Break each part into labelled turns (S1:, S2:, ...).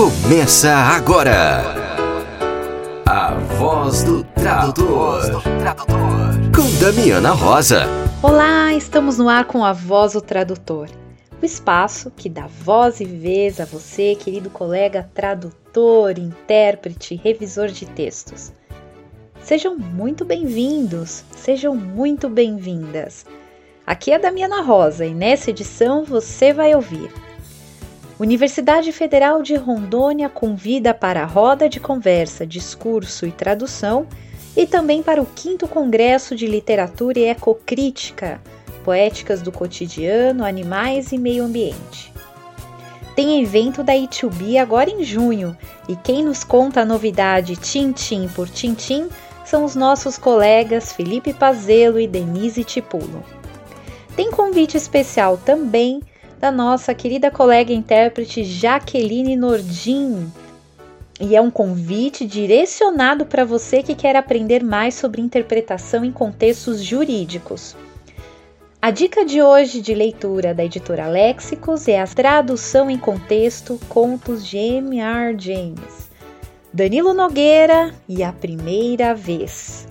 S1: Começa agora. A voz do tradutor. Com Damiana Rosa.
S2: Olá, estamos no ar com a voz do tradutor. O espaço que dá voz e vez a você, querido colega tradutor, intérprete, revisor de textos. Sejam muito bem-vindos, sejam muito bem-vindas. Aqui é a Damiana Rosa e nessa edição você vai ouvir. Universidade Federal de Rondônia convida para a roda de conversa, discurso e tradução e também para o 5 Congresso de Literatura e Ecocrítica, Poéticas do Cotidiano, Animais e Meio Ambiente. Tem evento da I2B agora em junho e quem nos conta a novidade tintim por tintim são os nossos colegas Felipe Pazelo e Denise Tipulo. Tem convite especial também da nossa querida colega intérprete Jaqueline Nordin. E é um convite direcionado para você que quer aprender mais sobre interpretação em contextos jurídicos. A dica de hoje de leitura da editora Léxicos é a tradução em contexto Contos de M.R. James. Danilo Nogueira e a primeira vez.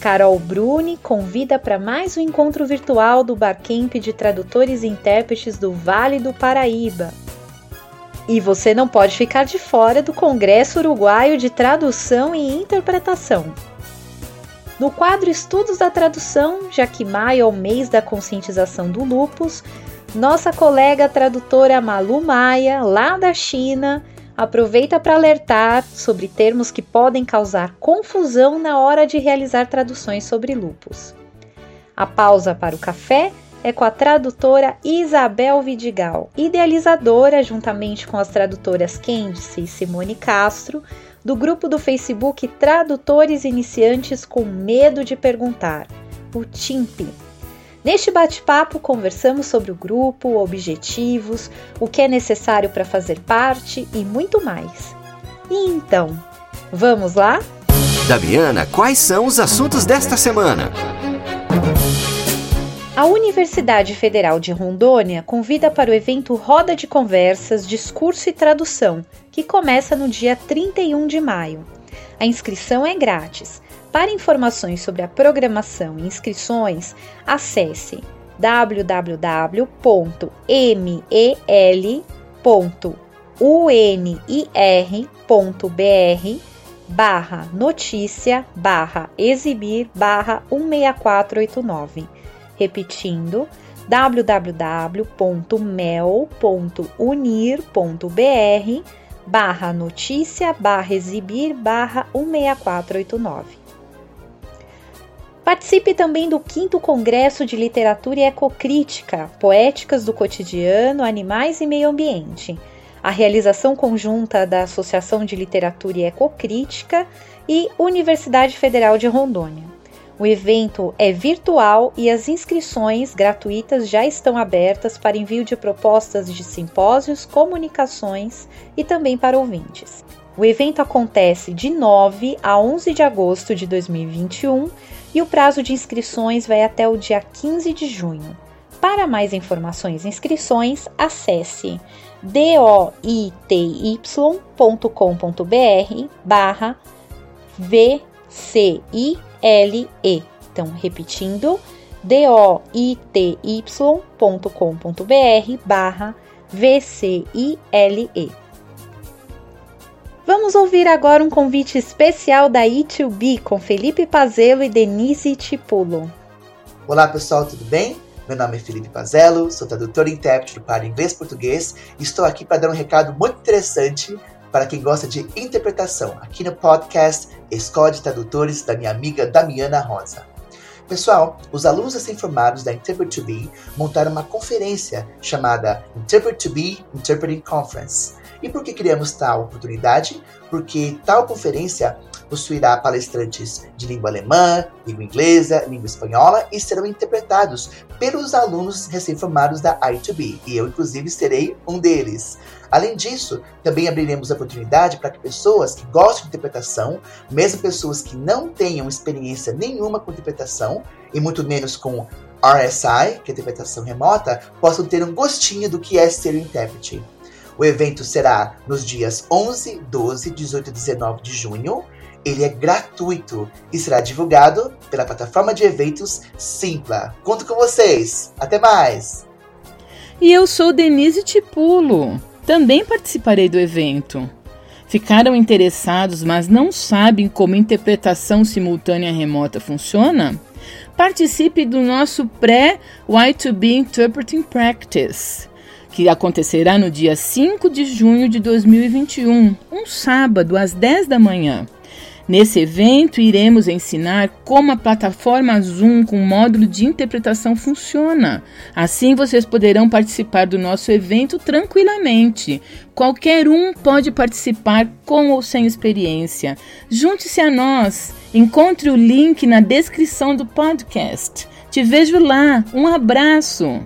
S2: Carol Bruni convida para mais um encontro virtual do Barcamp de tradutores e intérpretes do Vale do Paraíba. E você não pode ficar de fora do Congresso Uruguaio de Tradução e Interpretação. No quadro Estudos da Tradução, já que maio é o mês da conscientização do lupus, nossa colega tradutora Malu Maia, lá da China, aproveita para alertar sobre termos que podem causar confusão na hora de realizar traduções sobre lupus. A pausa para o café é com a tradutora Isabel Vidigal, idealizadora, juntamente com as tradutoras Candice e Simone Castro, do grupo do Facebook Tradutores Iniciantes com Medo de Perguntar, o TIMP Neste bate-papo, conversamos sobre o grupo, objetivos, o que é necessário para fazer parte e muito mais. E então, vamos lá?
S1: Damiana, quais são os assuntos desta semana?
S2: A Universidade Federal de Rondônia convida para o evento Roda de Conversas, Discurso e Tradução, que começa no dia 31 de maio. A inscrição é grátis para informações sobre a programação e inscrições, acesse www.mel.unir.br barra notícia barra exibir barra 16489. Repetindo, www.mel.unir.br barra notícia barra exibir barra 16489. Participe também do 5 Congresso de Literatura e Ecocrítica, Poéticas do Cotidiano, Animais e Meio Ambiente. A realização conjunta da Associação de Literatura e Ecocrítica e Universidade Federal de Rondônia. O evento é virtual e as inscrições gratuitas já estão abertas para envio de propostas de simpósios, comunicações e também para ouvintes. O evento acontece de 9 a 11 de agosto de 2021 e o prazo de inscrições vai até o dia 15 de junho. Para mais informações e inscrições, acesse doity.com.br barra VCILE. Então, repetindo, doity.com.br barra VCILE. Vamos ouvir agora um convite especial da E2B com Felipe Pazelo e Denise Tipulo.
S3: Olá pessoal, tudo bem? Meu nome é Felipe Pazelo, sou tradutor e intérprete para inglês e estou aqui para dar um recado muito interessante para quem gosta de interpretação aqui no podcast Escola de Tradutores da minha amiga Damiana Rosa. Pessoal, os alunos recém-formados da Interpret 2B montaram uma conferência chamada Interpret 2B Interpreting Conference e por que criamos tal oportunidade? Porque tal conferência possuirá palestrantes de língua alemã, língua inglesa, língua espanhola e serão interpretados pelos alunos recém-formados da I2B, e eu, inclusive, serei um deles. Além disso, também abriremos a oportunidade para que pessoas que gostam de interpretação, mesmo pessoas que não tenham experiência nenhuma com interpretação, e muito menos com RSI, que é interpretação remota, possam ter um gostinho do que é ser um intérprete. O evento será nos dias 11, 12, 18 e 19 de junho. Ele é gratuito e será divulgado pela plataforma de eventos Simpla. Conto com vocês. Até mais!
S4: E eu sou Denise Tipulo. Também participarei do evento. Ficaram interessados, mas não sabem como interpretação simultânea remota funciona? Participe do nosso pré-Y2B Interpreting Practice, que acontecerá no dia 5 de junho de 2021, um sábado, às 10 da manhã. Nesse evento, iremos ensinar como a plataforma Zoom com módulo de interpretação funciona. Assim, vocês poderão participar do nosso evento tranquilamente. Qualquer um pode participar com ou sem experiência. Junte-se a nós. Encontre o link na descrição do podcast. Te vejo lá. Um abraço.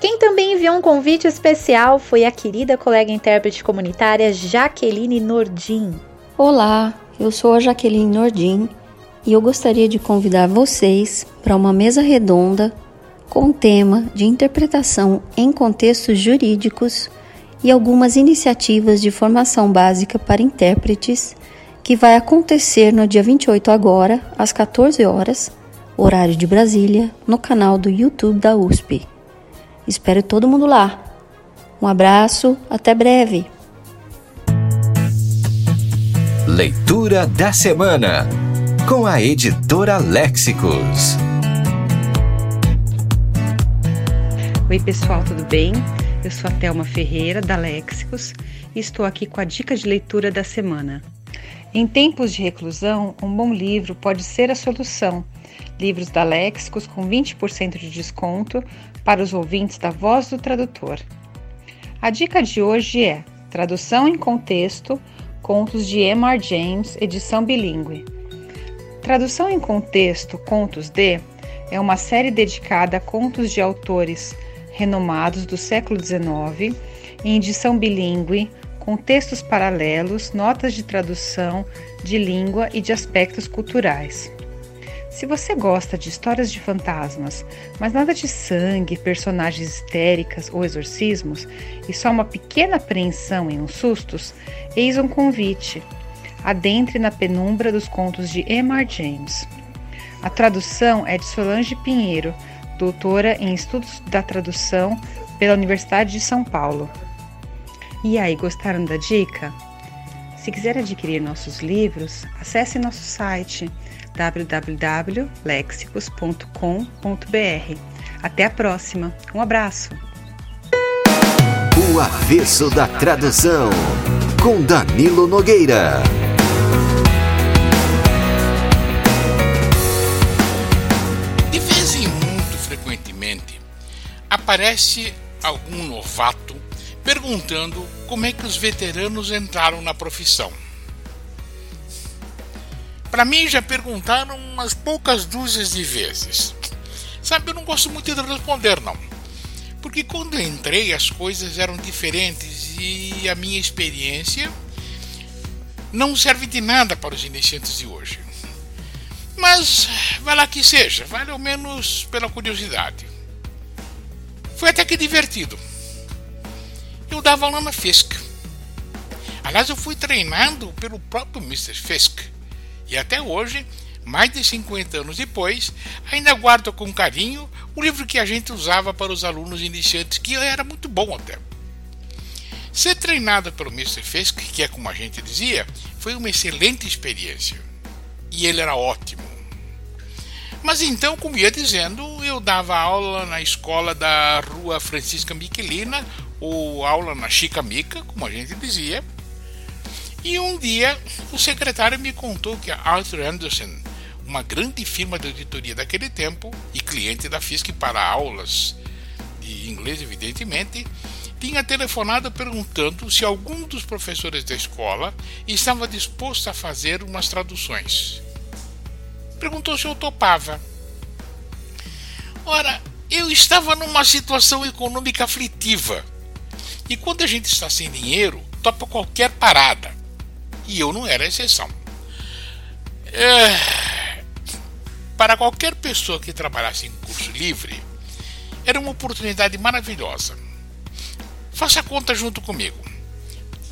S2: Quem também enviou um convite especial foi a querida colega intérprete comunitária Jaqueline Nordim.
S5: Olá, eu sou a Jaqueline Nordim e eu gostaria de convidar vocês para uma mesa redonda com o tema de interpretação em contextos jurídicos e algumas iniciativas de formação básica para intérpretes que vai acontecer no dia 28 agora, às 14 horas, horário de Brasília, no canal do YouTube da USP. Espero todo mundo lá. Um abraço, até breve.
S1: Leitura da Semana com a editora Léxicos.
S6: Oi, pessoal, tudo bem? Eu sou a Thelma Ferreira, da Léxicos, e estou aqui com a dica de leitura da semana. Em tempos de reclusão, um bom livro pode ser a solução. Livros da Léxicos com 20% de desconto para os ouvintes da Voz do Tradutor. A dica de hoje é Tradução em Contexto Contos de M.R. James, edição bilíngue. Tradução em Contexto Contos de é uma série dedicada a contos de autores renomados do século XIX, em edição bilíngue, com textos paralelos, notas de tradução, de língua e de aspectos culturais. Se você gosta de histórias de fantasmas, mas nada de sangue, personagens histéricas ou exorcismos, e só uma pequena apreensão e uns sustos, eis um convite. Adentre na penumbra dos contos de M.R. James. A tradução é de Solange Pinheiro, doutora em Estudos da Tradução pela Universidade de São Paulo. E aí, gostaram da dica? Se quiser adquirir nossos livros, acesse nosso site www.lexicos.com.br. Até a próxima. Um abraço.
S1: O avesso da tradução com Danilo Nogueira.
S7: De vez em muito frequentemente aparece algum novato perguntando como é que os veteranos entraram na profissão. Para mim já perguntaram umas poucas dúzias de vezes. Sabe, eu não gosto muito de responder não. Porque quando entrei as coisas eram diferentes e a minha experiência não serve de nada para os iniciantes de hoje. Mas vai lá que seja, vale ao menos pela curiosidade. Foi até que divertido. Eu dava aula na FESC. Aliás, eu fui treinado pelo próprio Mr. Fisk e até hoje, mais de 50 anos depois, ainda guardo com carinho o livro que a gente usava para os alunos iniciantes, que era muito bom até. Ser treinado pelo Mr. Fisk, que é como a gente dizia, foi uma excelente experiência. E ele era ótimo. Mas então, como ia dizendo, eu dava aula na escola da Rua Francisca Miquelina, ou aula na Chica Mica, como a gente dizia, e um dia o secretário me contou que a Arthur Anderson, uma grande firma de auditoria daquele tempo e cliente da FISC para aulas de inglês, evidentemente, tinha telefonado perguntando se algum dos professores da escola estava disposto a fazer umas traduções. Perguntou se eu topava. Ora, eu estava numa situação econômica aflitiva. E quando a gente está sem dinheiro, topa qualquer parada e eu não era exceção. É... Para qualquer pessoa que trabalhasse em curso livre, era uma oportunidade maravilhosa. Faça a conta junto comigo.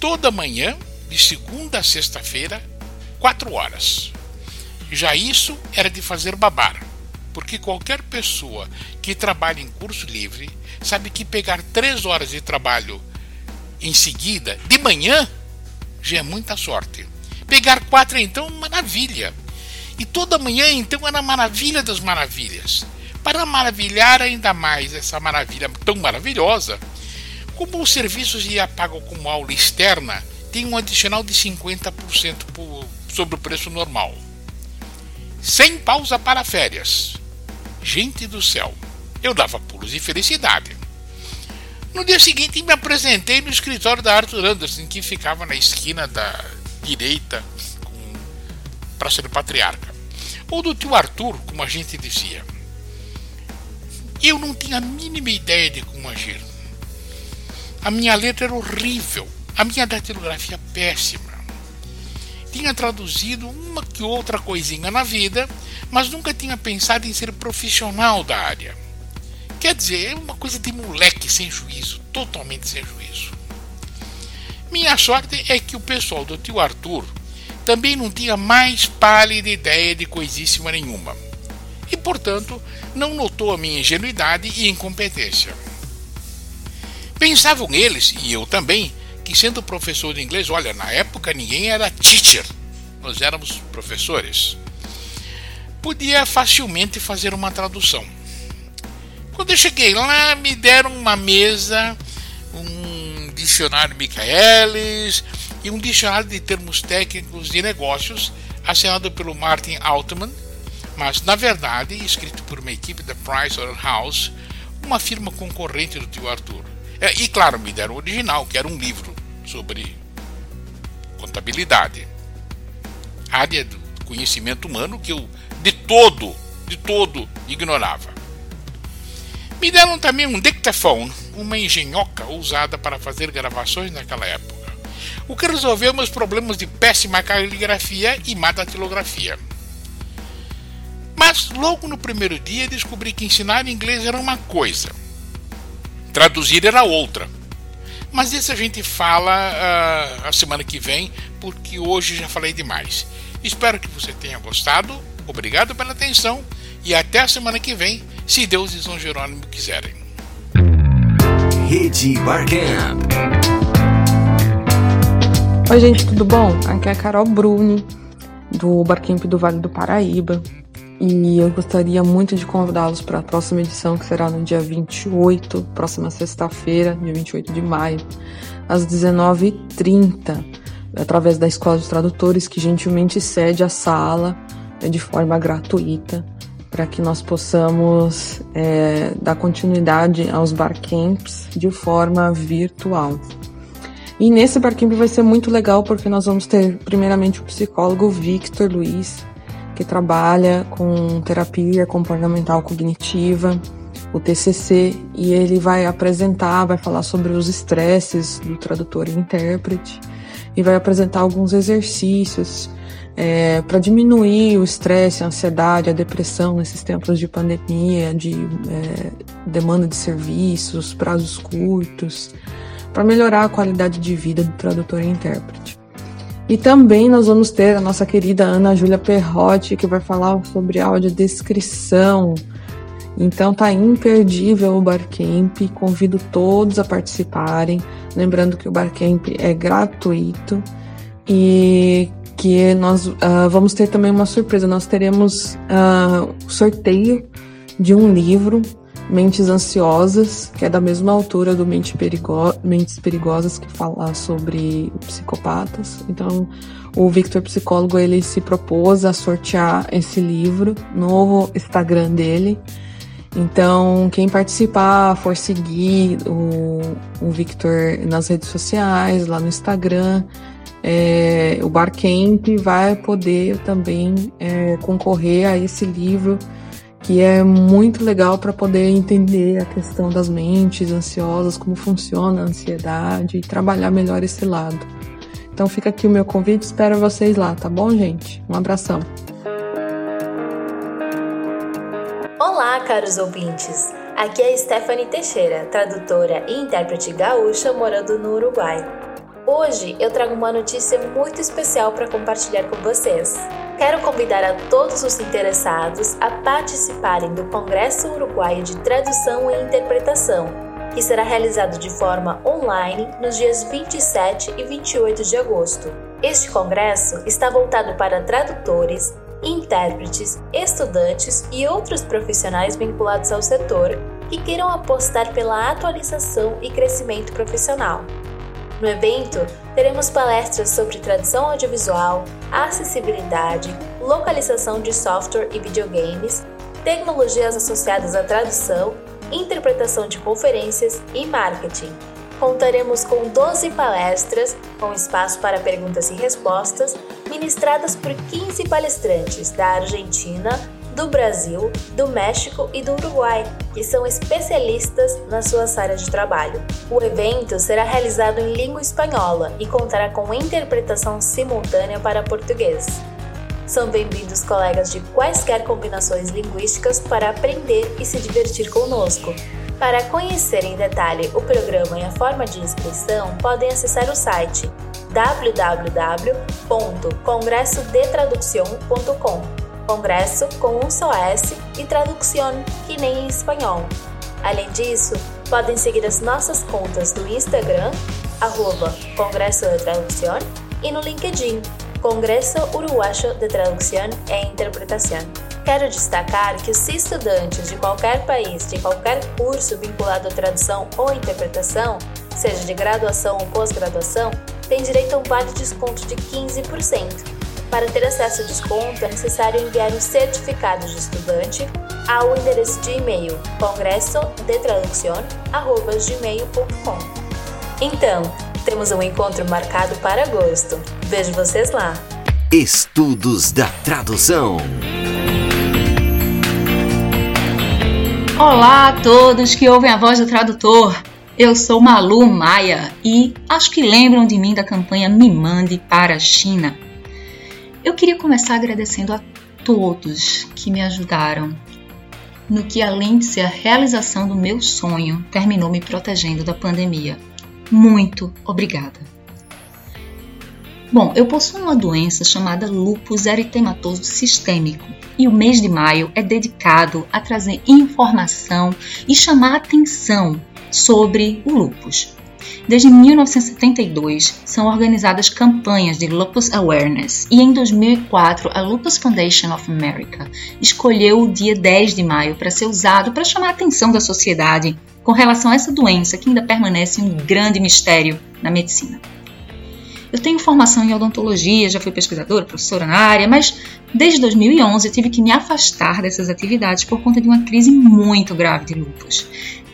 S7: toda manhã, de segunda a sexta-feira, quatro horas. Já isso era de fazer babar, porque qualquer pessoa que trabalha em curso livre sabe que pegar três horas de trabalho em seguida, de manhã, já é muita sorte. Pegar quatro é então maravilha. E toda manhã então era a maravilha das maravilhas. Para maravilhar ainda mais essa maravilha tão maravilhosa, como os serviços de pago como aula externa, tem um adicional de 50% por, sobre o preço normal. Sem pausa para férias. Gente do céu, eu dava pulos de felicidade. No dia seguinte me apresentei no escritório da Arthur Anderson, que ficava na esquina da direita Praça do Patriarca. Ou do tio Arthur, como a gente dizia. Eu não tinha a mínima ideia de como agir. A minha letra era horrível, a minha datilografia péssima. Tinha traduzido uma que outra coisinha na vida, mas nunca tinha pensado em ser profissional da área. Quer dizer, é uma coisa de moleque sem juízo, totalmente sem juízo. Minha sorte é que o pessoal do tio Arthur também não tinha mais pálida ideia de coisíssima nenhuma. E, portanto, não notou a minha ingenuidade e incompetência. Pensavam eles, e eu também, que sendo professor de inglês, olha, na época ninguém era teacher, nós éramos professores. Podia facilmente fazer uma tradução. Quando eu cheguei lá, me deram uma mesa, um dicionário Michaelis e um dicionário de termos técnicos de negócios assinado pelo Martin Altman, mas na verdade escrito por uma equipe da Price House, uma firma concorrente do tio Arthur. É, e claro, me deram o original, que era um livro sobre contabilidade. Área do conhecimento humano que eu de todo, de todo ignorava. Me deram também um dictaphone, uma engenhoca usada para fazer gravações naquela época, o que resolveu meus problemas de péssima caligrafia e má datilografia. Mas logo no primeiro dia descobri que ensinar inglês era uma coisa, traduzir era outra. Mas isso a gente fala uh, a semana que vem, porque hoje já falei demais. Espero que você tenha gostado. Obrigado pela atenção e até a semana que vem, se Deus e São Jerônimo quiserem.
S1: Rede Barcamp.
S8: Oi, gente, tudo bom? Aqui é a Carol Bruni, do Barcamp do Vale do Paraíba. E eu gostaria muito de convidá-los para a próxima edição, que será no dia 28, próxima sexta-feira, dia 28 de maio, às 19h30, através da Escola de Tradutores, que gentilmente cede a sala né, de forma gratuita, para que nós possamos é, dar continuidade aos barcamps de forma virtual. E nesse barcamp vai ser muito legal porque nós vamos ter primeiramente o psicólogo Victor Luiz, que trabalha com terapia comportamental cognitiva, o TCC, e ele vai apresentar, vai falar sobre os estresses do tradutor e intérprete, e vai apresentar alguns exercícios é, para diminuir o estresse, a ansiedade, a depressão nesses tempos de pandemia, de é, demanda de serviços, prazos curtos, para melhorar a qualidade de vida do tradutor e intérprete. E também nós vamos ter a nossa querida Ana Júlia Perrotti, que vai falar sobre audiodescrição. Então tá imperdível o Barcamp, convido todos a participarem. Lembrando que o Barcamp é gratuito e que nós uh, vamos ter também uma surpresa. Nós teremos uh, sorteio de um livro Mentes Ansiosas, que é da mesma autora do Mente Perigo Mentes Perigosas, que fala sobre psicopatas. Então, o Victor Psicólogo, ele se propôs a sortear esse livro no Instagram dele. Então, quem participar, for seguir o, o Victor nas redes sociais, lá no Instagram, é, o Barcamp vai poder também é, concorrer a esse livro que é muito legal para poder entender a questão das mentes ansiosas, como funciona a ansiedade e trabalhar melhor esse lado. Então fica aqui o meu convite, espero vocês lá, tá bom, gente? Um abração.
S9: Olá, caros ouvintes. Aqui é Stephanie Teixeira, tradutora e intérprete gaúcha morando no Uruguai. Hoje eu trago uma notícia muito especial para compartilhar com vocês. Quero convidar a todos os interessados a participarem do Congresso Uruguaio de Tradução e Interpretação, que será realizado de forma online nos dias 27 e 28 de agosto. Este congresso está voltado para tradutores, intérpretes, estudantes e outros profissionais vinculados ao setor que queiram apostar pela atualização e crescimento profissional. No evento, teremos palestras sobre tradução audiovisual, acessibilidade, localização de software e videogames, tecnologias associadas à tradução, interpretação de conferências e marketing. Contaremos com 12 palestras, com espaço para perguntas e respostas, ministradas por 15 palestrantes da Argentina, do Brasil, do México e do Uruguai, que são especialistas nas suas áreas de trabalho. O evento será realizado em língua espanhola e contará com interpretação simultânea para português. São bem-vindos colegas de quaisquer combinações linguísticas para aprender e se divertir conosco. Para conhecer em detalhe o programa e a forma de inscrição, podem acessar o site www.congressodetraduccion.com Congresso com um só S e tradução, que nem em espanhol. Além disso, podem seguir as nossas contas do Instagram, arroba Congresso de Traducción, e no LinkedIn, Congresso Uruguayo de Traducción e Interpretación. Quero destacar que os estudantes de qualquer país, de qualquer curso vinculado à tradução ou interpretação, seja de graduação ou pós-graduação, têm direito a um vale desconto de 15%. Para ter acesso ao desconto, é necessário enviar um certificado de estudante ao endereço de e-mail congressodetraduccion.gmail.com Então, temos um encontro marcado para agosto. Vejo vocês lá!
S1: Estudos da Tradução
S10: Olá a todos que ouvem a voz do tradutor. Eu sou Malu Maia e acho que lembram de mim da campanha Me Mande para a China. Eu queria começar agradecendo a todos que me ajudaram no que, além de ser a realização do meu sonho, terminou me protegendo da pandemia. Muito obrigada! Bom, eu possuo uma doença chamada lúpus eritematoso sistêmico e o mês de maio é dedicado a trazer informação e chamar atenção sobre o lúpus. Desde 1972 são organizadas campanhas de Lupus Awareness e em 2004 a Lupus Foundation of America escolheu o dia 10 de maio para ser usado para chamar a atenção da sociedade com relação a essa doença que ainda permanece um grande mistério na medicina. Eu tenho formação em odontologia, já fui pesquisadora, professora na área, mas desde 2011 eu tive que me afastar dessas atividades por conta de uma crise muito grave de lúpus.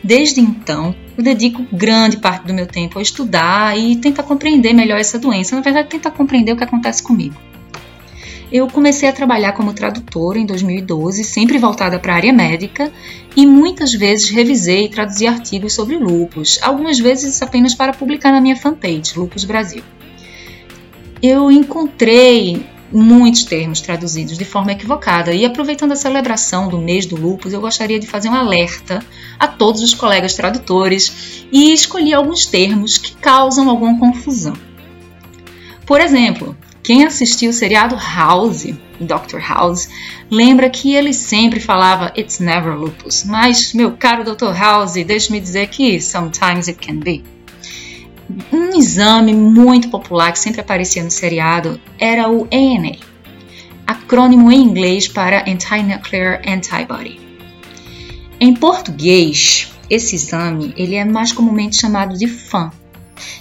S10: Desde então, eu dedico grande parte do meu tempo a estudar e tentar compreender melhor essa doença, na verdade, tentar compreender o que acontece comigo. Eu comecei a trabalhar como tradutora em 2012, sempre voltada para a área médica, e muitas vezes revisei e traduzi artigos sobre lupus, algumas vezes apenas para publicar na minha fanpage, Lupus Brasil eu encontrei muitos termos traduzidos de forma equivocada. E aproveitando a celebração do mês do lupus, eu gostaria de fazer um alerta a todos os colegas tradutores e escolhi alguns termos que causam alguma confusão. Por exemplo, quem assistiu o seriado House, Dr. House, lembra que ele sempre falava It's never lupus, mas meu caro Dr. House, deixe-me dizer que sometimes it can be. Um exame muito popular que sempre aparecia no seriado era o ANA, acrônimo em inglês para Anti-Nuclear Antibody. Em português, esse exame ele é mais comumente chamado de FAN,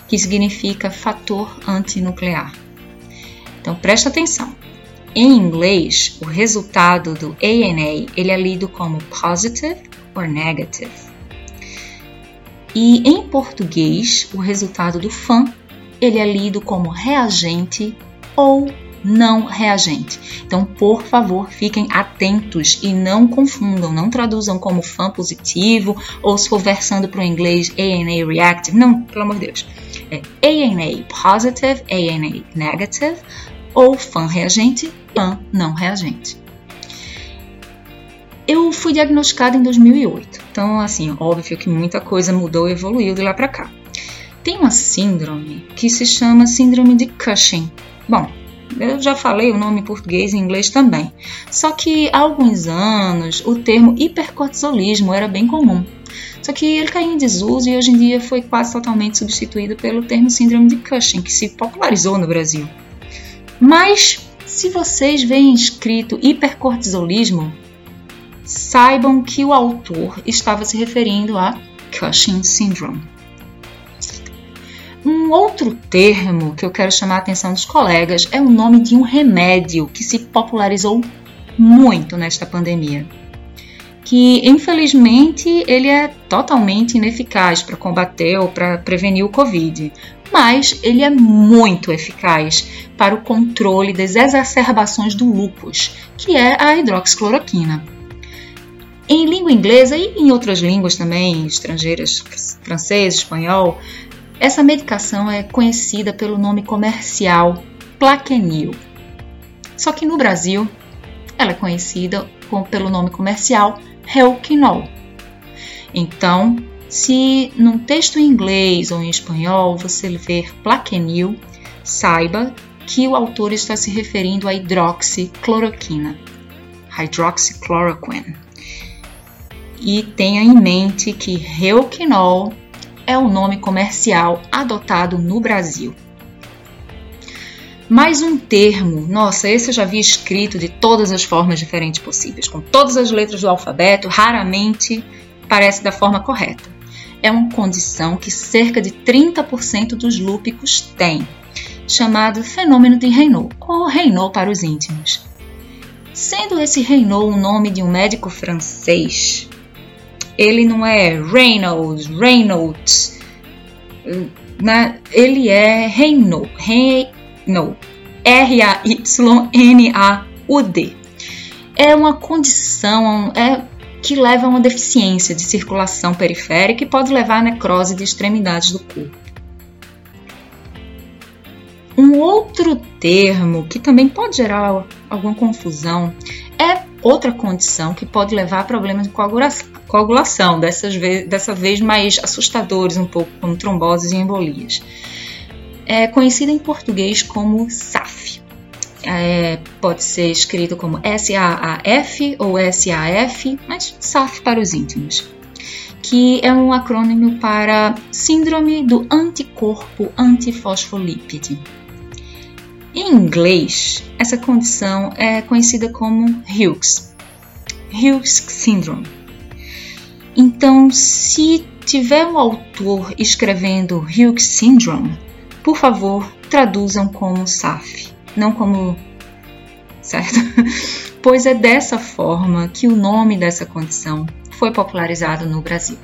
S10: que significa fator antinuclear. Então presta atenção. Em inglês, o resultado do ANA ele é lido como positive or negative. E em português, o resultado do FAM ele é lido como reagente ou não reagente. Então, por favor, fiquem atentos e não confundam, não traduzam como FAM positivo ou se for versando para o inglês ANA reactive. Não, pelo amor de Deus. É ANA positive, ANA negative ou FAM reagente, FAM não reagente. Eu fui diagnosticada em 2008. Então, assim, óbvio que muita coisa mudou e evoluiu de lá para cá. tem uma síndrome que se chama síndrome de Cushing. Bom, eu já falei o nome em português e em inglês também. Só que há alguns anos o termo hipercortisolismo era bem comum. Só que ele caiu em desuso e hoje em dia foi quase totalmente substituído pelo termo síndrome de Cushing, que se popularizou no Brasil. Mas se vocês veem escrito hipercortisolismo, saibam que o autor estava se referindo a Cushing Syndrome. Um outro termo que eu quero chamar a atenção dos colegas é o nome de um remédio que se popularizou muito nesta pandemia. Que infelizmente ele é totalmente ineficaz para combater ou para prevenir o Covid, mas ele é muito eficaz para o controle das exacerbações do lúpus, que é a hidroxicloroquina. Em língua inglesa e em outras línguas também estrangeiras, francês, espanhol, essa medicação é conhecida pelo nome comercial Plaquenil. Só que no Brasil, ela é conhecida pelo nome comercial Helquinol. Então, se num texto em inglês ou em espanhol você ver Plaquenil, saiba que o autor está se referindo à hidroxicloroquina, hydroxychloroquine. E tenha em mente que Helquinol é o nome comercial adotado no Brasil. Mais um termo, nossa, esse eu já vi escrito de todas as formas diferentes possíveis, com todas as letras do alfabeto, raramente parece da forma correta. É uma condição que cerca de 30% dos lúpicos têm, chamado fenômeno de Raynaud, ou Raynaud para os íntimos. Sendo esse Raynaud o nome de um médico francês, ele não é Reynolds, Reynolds, né? ele é Reynaud, Reynaud, R-A-Y-N-A-U-D. É uma condição é, que leva a uma deficiência de circulação periférica e pode levar à necrose de extremidades do corpo. Um outro termo que também pode gerar alguma confusão é outra condição que pode levar a problemas de coagulação, dessas ve dessa vez mais assustadores um pouco, como tromboses e embolias. É conhecida em português como SAF. É, pode ser escrito como S-A-A-F ou S-A-F, mas SAF para os íntimos, que é um acrônimo para Síndrome do Anticorpo Antifosfolípide. Em inglês, essa condição é conhecida como Hughes, Hughes Syndrome. Então, se tiver um autor escrevendo Hughes Syndrome, por favor, traduzam como SAF, não como. Certo? Pois é dessa forma que o nome dessa condição foi popularizado no Brasil.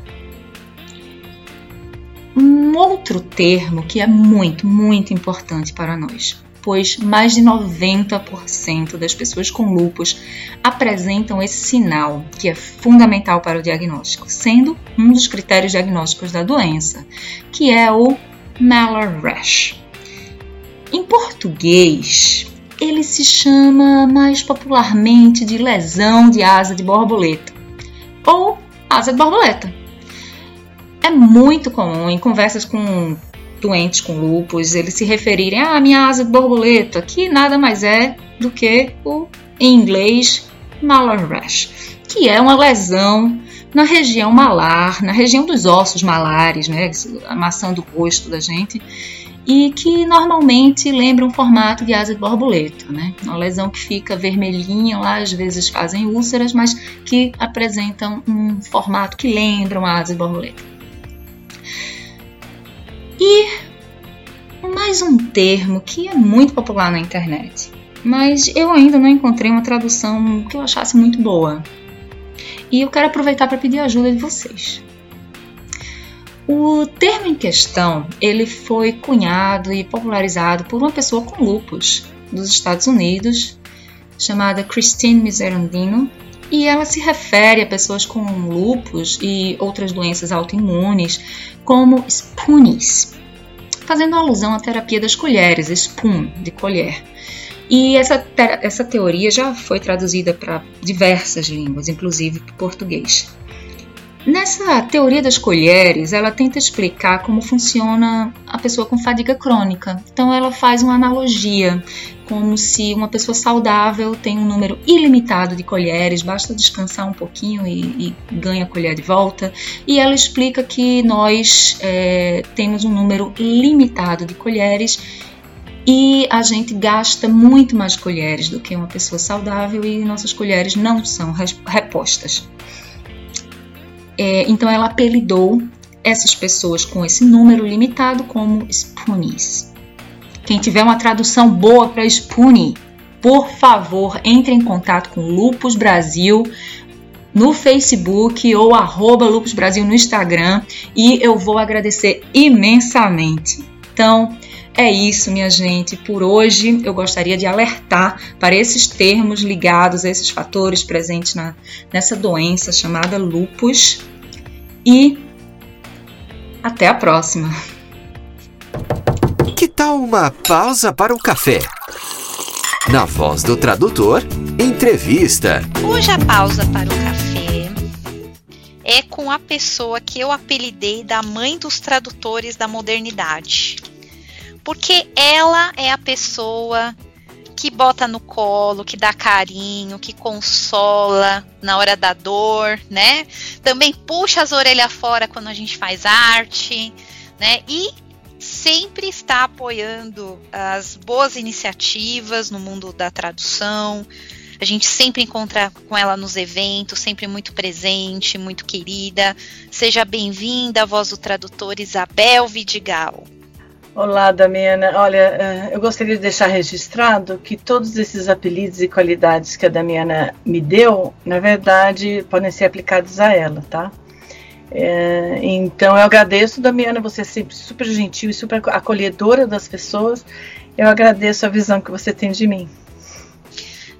S10: Um outro termo que é muito, muito importante para nós pois mais de 90% das pessoas com lupus apresentam esse sinal, que é fundamental para o diagnóstico, sendo um dos critérios diagnósticos da doença, que é o malar rash. Em português, ele se chama mais popularmente de lesão de asa de borboleta ou asa de borboleta. É muito comum em conversas com doentes com lupus, eles se referirem à ah, minha asa de borboleta, que nada mais é do que o, em inglês, malar rash, que é uma lesão na região malar, na região dos ossos malares, né, amassando o rosto da gente, e que normalmente lembra um formato de asa de borboleta, né? Uma lesão que fica vermelhinha lá, às vezes fazem úlceras, mas que apresentam um formato que lembra uma asa de borboleta. E mais um termo que é muito popular na internet, mas eu ainda não encontrei uma tradução que eu achasse muito boa. E eu quero aproveitar para pedir ajuda de vocês. O termo em questão, ele foi cunhado e popularizado por uma pessoa com lupus dos Estados Unidos, chamada Christine Miserandino, e ela se refere a pessoas com lupus e outras doenças autoimunes como spoonies, fazendo alusão à terapia das colheres, spoon, de colher. E essa, essa teoria já foi traduzida para diversas línguas, inclusive para português. Nessa teoria das colheres, ela tenta explicar como funciona a pessoa com fadiga crônica. Então, ela faz uma analogia, como se uma pessoa saudável tem um número ilimitado de colheres, basta descansar um pouquinho e, e ganha a colher de volta. E ela explica que nós é, temos um número limitado de colheres e a gente gasta muito mais colheres do que uma pessoa saudável e nossas colheres não são repostas. É, então ela apelidou essas pessoas com esse número limitado como spoonies. Quem tiver uma tradução boa para spoonie, por favor, entre em contato com Lupus Brasil no Facebook ou arroba Lupus Brasil no Instagram e eu vou agradecer imensamente. Então, é isso, minha gente. Por hoje, eu gostaria de alertar para esses termos ligados a esses fatores presentes na, nessa doença chamada lupus e até a próxima.
S1: Tal uma pausa para o café? Na voz do tradutor, entrevista.
S11: Hoje a pausa para o café é com a pessoa que eu apelidei da mãe dos tradutores da modernidade. Porque ela é a pessoa que bota no colo, que dá carinho, que consola na hora da dor, né? Também puxa as orelhas fora quando a gente faz arte, né? E sempre está apoiando as boas iniciativas no mundo da tradução. A gente sempre encontra com ela nos eventos, sempre muito presente, muito querida. Seja bem-vinda, voz do tradutor Isabel Vidigal.
S12: Olá, Damiana. Olha, eh, eu gostaria de deixar registrado que todos esses apelidos e qualidades que a Damiana me deu, na verdade, podem ser aplicados a ela, tá? É, então, eu agradeço, Damiana, você é sempre super gentil e super acolhedora das pessoas. Eu agradeço a visão que você tem de mim.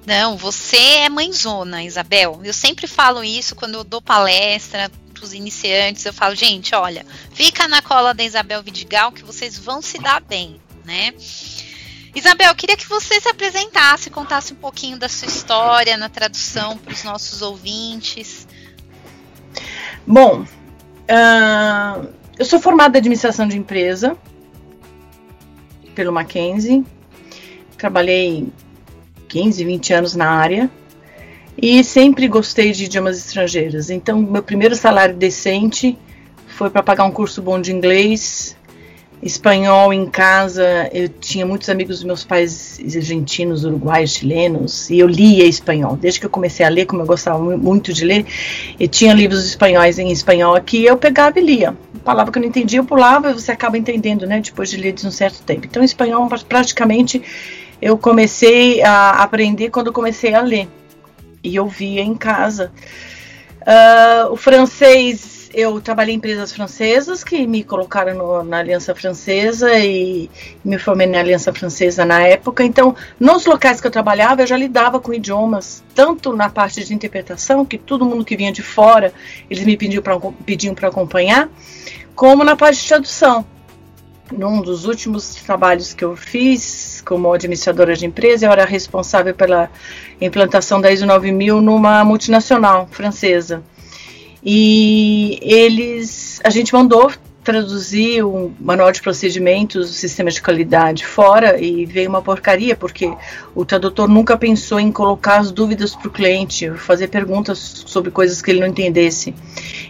S11: Não, você é mãezona, Isabel. Eu sempre falo isso quando eu dou palestra para os iniciantes, eu falo, gente, olha, fica na cola da Isabel Vidigal que vocês vão se dar bem, né? Isabel, eu queria que você se apresentasse, contasse um pouquinho da sua história na tradução para os nossos ouvintes.
S12: Bom, uh, eu sou formada em administração de empresa pelo Mackenzie. Trabalhei 15, 20 anos na área e sempre gostei de idiomas estrangeiros. Então, meu primeiro salário decente foi para pagar um curso bom de inglês, espanhol em casa. Eu tinha muitos amigos meus pais argentinos, uruguaios, chilenos, e eu lia espanhol. Desde que eu comecei a ler, como eu gostava muito de ler, e tinha livros espanhóis em espanhol aqui, eu pegava e lia. Palavra que eu não entendia, eu pulava e você acaba entendendo, né, depois de ler de um certo tempo. Então, espanhol praticamente eu comecei a aprender quando comecei a ler e eu via em casa. Uh, o francês, eu trabalhei em empresas francesas que me colocaram no, na Aliança Francesa e me formei na Aliança Francesa na época. Então, nos locais que eu trabalhava, eu já lidava com idiomas, tanto na parte de interpretação, que todo mundo que vinha de fora, eles me pediam para acompanhar, como na parte de tradução num dos últimos trabalhos que eu fiz como administradora de empresa, eu era responsável pela implantação da ISO 9000 numa multinacional francesa. E eles, a gente mandou traduzir o manual de procedimentos do sistema de qualidade fora e veio uma porcaria, porque o tradutor nunca pensou em colocar as dúvidas para o cliente, fazer perguntas sobre coisas que ele não entendesse.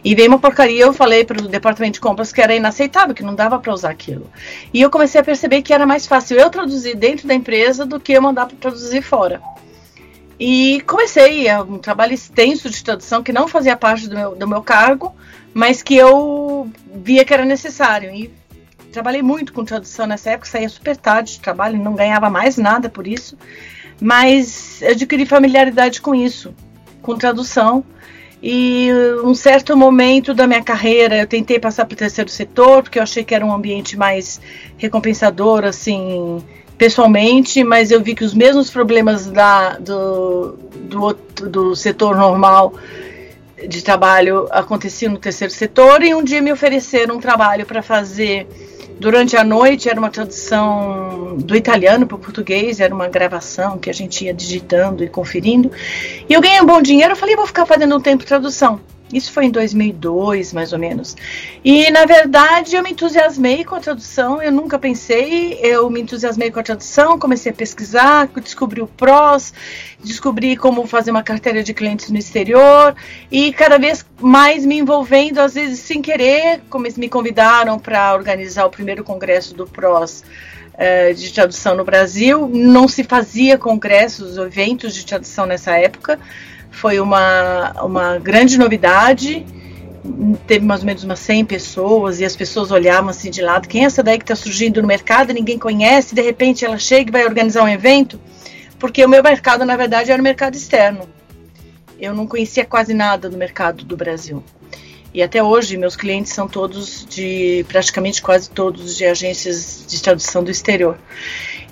S12: E veio uma porcaria, eu falei para o departamento de compras que era inaceitável, que não dava para usar aquilo. E eu comecei a perceber que era mais fácil eu traduzir dentro da empresa do que eu mandar para traduzir fora. E comecei a um trabalho extenso de tradução que não fazia parte do meu, do meu cargo, mas que eu via que era necessário. E trabalhei muito com tradução nessa época, saía super tarde de trabalho, não ganhava mais nada por isso, mas adquiri familiaridade com isso, com tradução. E um certo momento da minha carreira eu tentei passar para o terceiro setor, porque eu achei que era um ambiente mais recompensador, assim, pessoalmente, mas eu vi que os mesmos problemas da, do, do, do setor normal de trabalho acontecia no terceiro setor e um dia me ofereceram um trabalho para fazer durante a noite, era uma tradução do italiano para o português, era uma gravação que a gente ia digitando e conferindo. E eu ganhei um bom dinheiro, eu falei, vou ficar fazendo um tempo tradução. Isso foi em 2002, mais ou menos. E, na verdade, eu me entusiasmei com a tradução. Eu nunca pensei, eu me entusiasmei com a tradução, comecei a pesquisar, descobri o PROS, descobri como fazer uma carteira de clientes no exterior e cada vez mais me envolvendo, às vezes sem querer, como me convidaram para organizar o primeiro congresso do PROS eh, de tradução no Brasil. Não se fazia congressos, eventos de tradução nessa época foi uma, uma grande novidade. Teve mais ou menos umas 100 pessoas e as pessoas olhavam assim de lado: quem é essa daí que está surgindo no mercado? Ninguém conhece. De repente ela chega e vai organizar um evento. Porque o meu mercado, na verdade, era o mercado externo. Eu não conhecia quase nada do mercado do Brasil. E até hoje, meus clientes são todos de, praticamente quase todos de agências de tradução do exterior.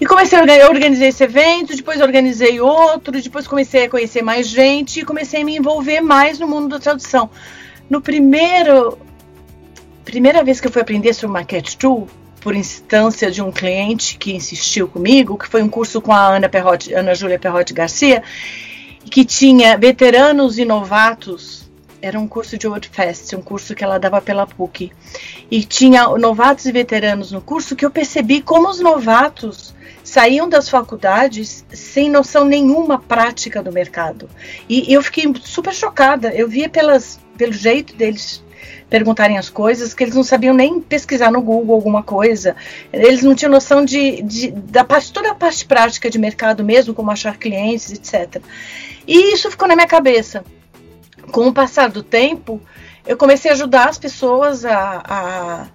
S12: E comecei a organizar, esse evento, depois organizei outro, depois comecei a conhecer mais gente e comecei a me envolver mais no mundo da tradução. No primeiro, primeira vez que eu fui aprender sobre Market Tool, por instância de um cliente que insistiu comigo, que foi um curso com a Ana, Perrotti, Ana Júlia Perrotti Garcia, que tinha veteranos e novatos era um curso de Wordfest, um curso que ela dava pela PUC. E tinha novatos e veteranos no curso que eu percebi como os novatos saíam das faculdades sem noção nenhuma prática do mercado. E eu fiquei super chocada. Eu via pelas, pelo jeito deles perguntarem as coisas que eles não sabiam nem pesquisar no Google alguma coisa. Eles não tinham noção de, de da parte, toda a parte prática de mercado mesmo, como achar clientes, etc. E isso ficou na minha cabeça. Com o passar do tempo, eu comecei a ajudar as pessoas a, a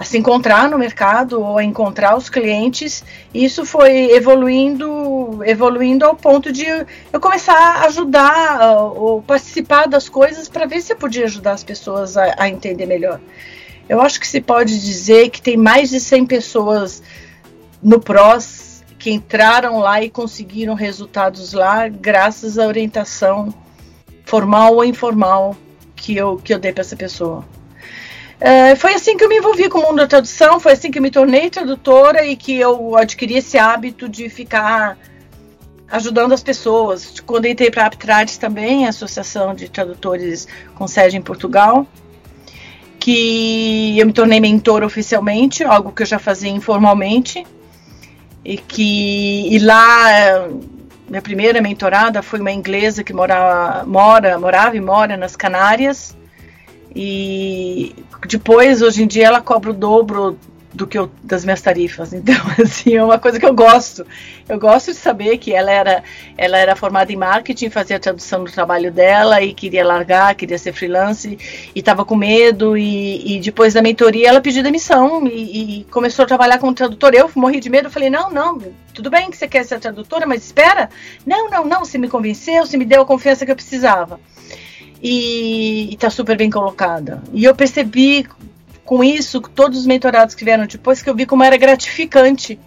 S12: a se encontrar no mercado ou a encontrar os clientes. E isso foi evoluindo, evoluindo ao ponto de eu começar a ajudar ou participar das coisas para ver se eu podia ajudar as pessoas a, a, entender melhor. Eu acho que se pode dizer que tem mais de 100 pessoas no PROS que entraram lá e conseguiram resultados lá graças à orientação formal ou informal que eu, que eu dei para essa pessoa. É, foi assim que eu me envolvi com o mundo da tradução, foi assim que eu me tornei tradutora e que eu adquiri esse hábito de ficar ajudando as pessoas. Quando entrei para a Aptrades também, a Associação de Tradutores com sede em Portugal, que eu me tornei mentora oficialmente, algo que eu já fazia informalmente, e que e lá minha primeira mentorada foi uma inglesa que mora, mora, morava e mora nas Canárias. E depois, hoje em dia, ela cobra o dobro do que eu, das minhas tarifas. Então, assim, é uma coisa que eu gosto. Eu gosto de saber que ela era, ela era formada em marketing, fazia a tradução do trabalho dela e queria largar, queria ser freelance e estava com medo. E, e, depois da mentoria, ela pediu demissão e, e, começou a trabalhar como tradutora. Eu morri de medo, falei: não, não, tudo bem que você quer ser tradutora, mas espera. Não, não, não, você me convenceu, você me deu a confiança que eu precisava e está super bem colocada. E eu percebi com isso, todos os mentorados que vieram depois, que eu vi como era gratificante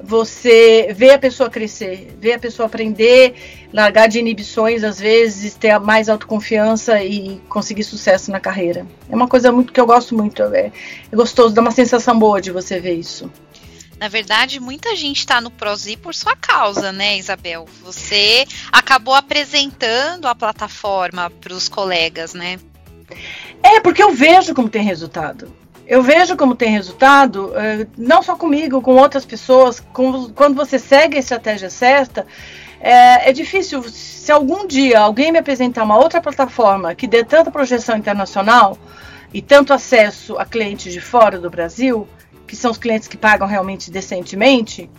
S12: você ver a pessoa crescer, ver a pessoa aprender, largar de inibições às vezes, ter mais autoconfiança e conseguir sucesso na carreira. É uma coisa muito que eu gosto muito, é, é gostoso, dá uma sensação boa de você ver isso.
S11: Na verdade, muita gente está no Prozi por sua causa, né, Isabel? Você acabou apresentando a plataforma para os colegas, né?
S12: É, porque eu vejo como tem resultado. Eu vejo como tem resultado, eh, não só comigo, com outras pessoas. quando você segue a estratégia certa, é, é, difícil. Se algum dia alguém me apresentar uma outra plataforma que dê tanta projeção internacional e tanto acesso a clientes de fora do Brasil, que são os clientes que pagam realmente decentemente,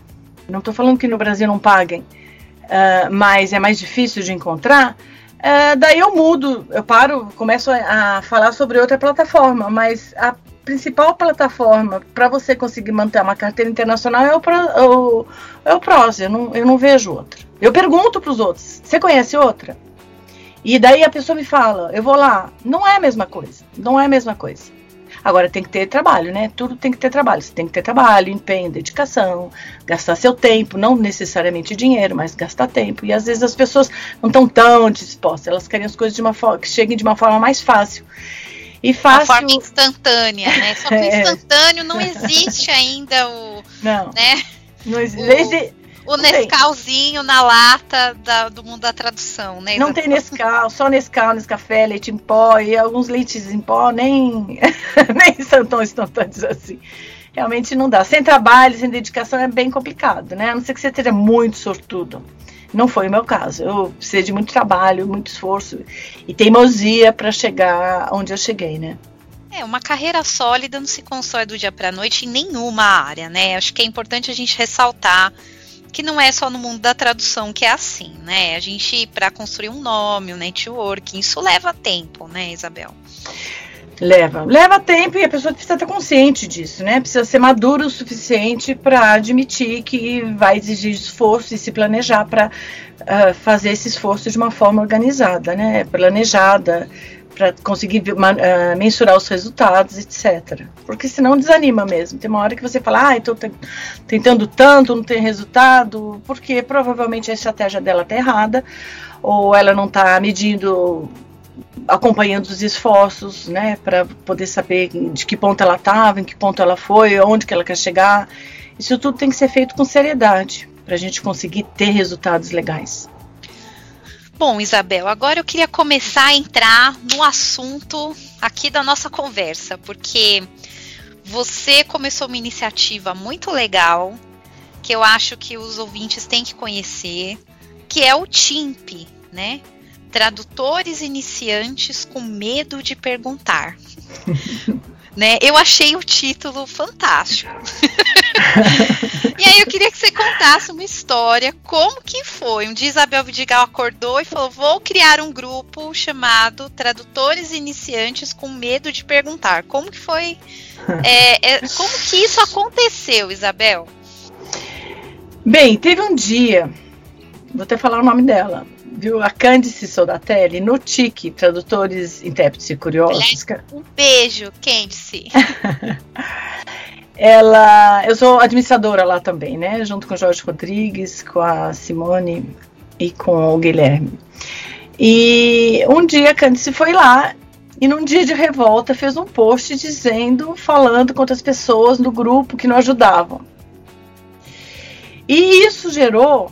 S12: não estou falando que no Brasil não paguem, uh, mas é mais difícil de encontrar, uh, daí eu mudo, eu paro, começo a, a, falar sobre outra plataforma, mas a principal plataforma para você conseguir manter uma carteira internacional é o, o, é o PROS, eu não, eu não vejo outra. Eu pergunto para os outros, você conhece outra? E daí a pessoa me fala, eu vou lá, não é a mesma coisa, não é a mesma coisa. Agora tem que ter trabalho, né? Tudo tem que ter trabalho. Você tem que ter trabalho, empenho, dedicação, gastar seu tempo, não necessariamente dinheiro, mas gastar tempo. E às vezes as pessoas não estão tão dispostas, elas querem as coisas de uma forma que cheguem de uma forma mais fácil.
S11: E fácil. Uma forma instantânea, né? Só que o é. instantâneo não existe ainda o.
S12: Não.
S11: Né?
S12: Não existe. O
S11: o Nescauzinho na lata da, do mundo da tradução, né?
S12: Não tem Nescau, só Nescau, Nescafé, leite em pó e alguns leites em pó nem, nem são tão instantâneos assim. Realmente não dá. Sem trabalho, sem dedicação é bem complicado, né? A não ser que você esteja muito sortudo. Não foi o meu caso. Eu precisei de muito trabalho, muito esforço e teimosia para chegar onde eu cheguei, né?
S11: É, uma carreira sólida não se constrói do dia para a noite em nenhuma área, né? Acho que é importante a gente ressaltar que não é só no mundo da tradução que é assim, né? A gente, para construir um nome, um networking, isso leva tempo, né, Isabel?
S12: Leva. Leva tempo e a pessoa precisa estar consciente disso, né? Precisa ser maduro o suficiente para admitir que vai exigir esforço e se planejar para uh, ah, fazer esse esforço de uma forma organizada, né? Planejada, para conseguir uh, mensurar os resultados, etc. Porque senão desanima mesmo. Tem uma hora que você fala, ah, estou tentando tanto, não tem resultado, porque provavelmente a estratégia dela está errada, ou ela não está medindo acompanhando os esforços, né, para poder saber de que ponto ela estava, em que ponto ela foi, onde que ela quer chegar. Isso tudo tem que ser feito com seriedade para a gente conseguir ter resultados legais.
S11: Bom, Isabel, agora eu queria começar a entrar no assunto aqui da nossa conversa, porque você começou uma iniciativa muito legal que eu acho que os ouvintes têm que conhecer, que é o TIMP, né? Tradutores iniciantes com medo de perguntar. né? Eu achei o título fantástico. e aí eu queria que você contasse uma história, como que foi? Um dia Isabel Vidigal acordou e falou: "Vou criar um grupo chamado Tradutores Iniciantes com medo de perguntar". Como que foi? É, é, como que isso aconteceu, Isabel?
S12: Bem, teve um dia, vou até falar o nome dela viu? A Candice Soldatelli no TIC, Tradutores, Intérpretes e Curiosos.
S11: Um beijo, Candice.
S12: Ela, eu sou administradora lá também, né? Junto com o Jorge Rodrigues, com a Simone e com o Guilherme. E um dia a Candice foi lá e num dia de revolta fez um post dizendo, falando contra as pessoas do grupo que não ajudavam. E isso gerou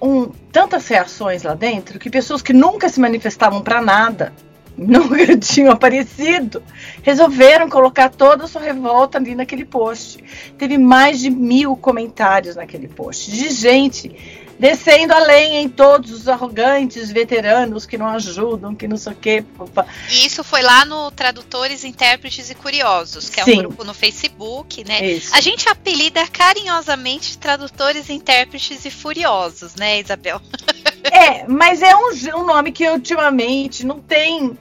S12: um, tantas reações lá dentro que pessoas que nunca se manifestavam para nada, nunca tinham aparecido, resolveram colocar toda a sua revolta ali naquele post. Teve mais de mil comentários naquele post de gente descendo além em todos os arrogantes veteranos que não ajudam, que não sei o quê.
S11: E isso foi lá no Tradutores, Intérpretes e Curiosos, que é Sim. um grupo no Facebook, né? Isso. A gente apelida carinhosamente Tradutores, Intérpretes e Furiosos, né, Isabel?
S12: É, mas é um, um nome que ultimamente não tem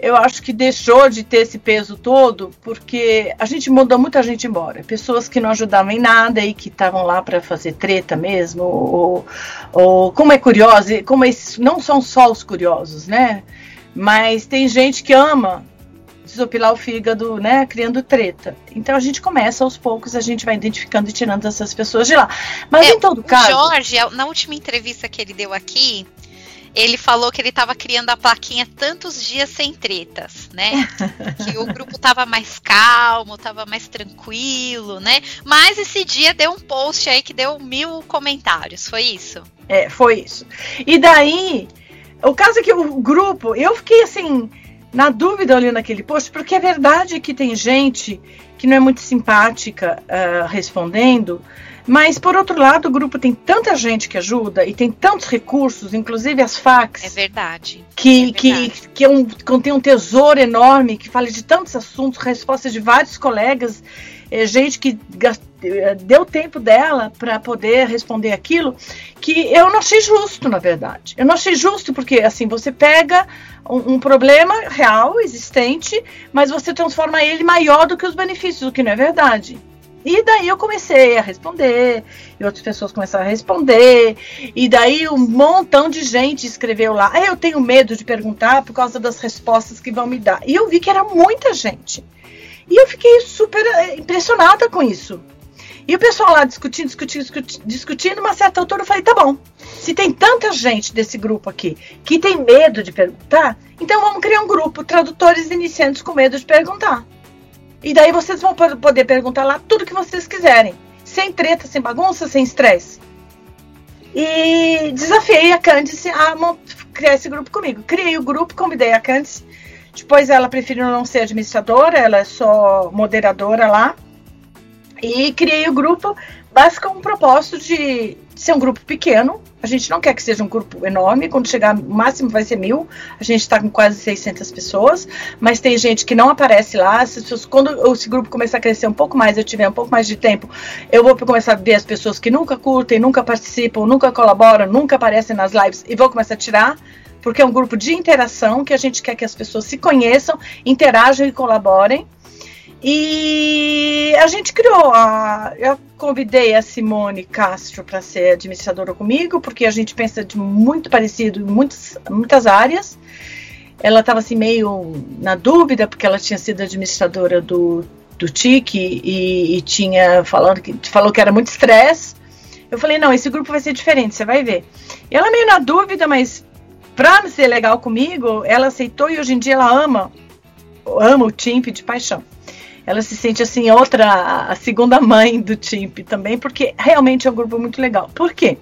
S12: eu acho que deixou de ter esse peso todo porque a gente mandou muita gente embora. Pessoas que não ajudavam em nada e que estavam lá para fazer treta mesmo. Ou, ou como é curioso, como esses, não são só os curiosos, né? Mas tem gente que ama desopilar o fígado, né? Criando treta. Então a gente começa aos poucos, a gente vai identificando e tirando essas pessoas de lá. Mas é, em todo caso.
S11: Jorge, na última entrevista que ele deu aqui, ele falou que ele estava criando a plaquinha tantos dias sem tretas, né? que o grupo estava mais calmo, estava mais tranquilo, né? Mas esse dia deu um post aí que deu mil comentários, foi isso?
S12: É, foi isso. E daí, o caso é que o grupo, eu fiquei assim, na dúvida olhando aquele post, porque é verdade que tem gente que não é muito simpática uh, respondendo, mas, por outro lado, o grupo tem tanta gente que ajuda e tem tantos recursos, inclusive as fax.
S11: É verdade.
S12: Que, é verdade. que, que é um, contém um tesouro enorme, que fala de tantos assuntos, respostas de vários colegas, é, gente que é, deu tempo dela para poder responder aquilo, que eu não achei justo, na verdade. Eu não achei justo porque, assim, você pega um, um problema real, existente, mas você transforma ele maior do que os benefícios, o que não é verdade. E daí eu comecei a responder, e outras pessoas começaram a responder, e daí um montão de gente escreveu lá. Ah, eu tenho medo de perguntar por causa das respostas que vão me dar. E eu vi que era muita gente. E eu fiquei super eh, impressionada com isso. E o pessoal lá discutindo, discutindo, discutindo, discutindo, uma certa altura eu falei, tá bom, se tem tanta gente desse grupo aqui que tem medo de perguntar, então vamos criar um grupo, tradutores iniciantes com medo de perguntar. E daí vocês vão poder perguntar lá tudo que vocês quiserem. sem treta, sem bagunça, sem estresse. E desafiei a Candice a criar esse grupo comigo. Criei o grupo, convidei a Candice. Depois ela preferiu não ser administradora, ela é só moderadora lá. E criei o grupo mas com o propósito de ser um grupo pequeno. A gente não quer que seja um grupo enorme. Quando chegar, o máximo vai ser mil. A gente está com quase 600 pessoas. Mas tem gente que não aparece lá. Quando esse grupo começar a crescer um pouco mais, eu tiver um pouco mais de tempo, eu vou começar a ver as pessoas que nunca curtem, nunca participam, nunca colaboram, nunca aparecem nas lives e vou começar a tirar porque é um grupo de interação que a gente quer que as pessoas se conheçam, interajam e colaborem. E a gente criou a. Eu convidei a Simone Castro para ser administradora comigo, porque a gente pensa de muito parecido em muitas, muitas áreas. Ela estava assim meio na dúvida, porque ela tinha sido administradora do, do TIC e, e tinha falando que, falou que era muito estresse. Eu falei, não, esse grupo vai ser diferente, você vai ver. E ela meio na dúvida, mas para ser legal comigo, ela aceitou e hoje em dia ela ama, ama o TIMP de paixão ela se sente assim outra, a segunda mãe do TIMP também, porque realmente é um grupo muito legal. Por quê?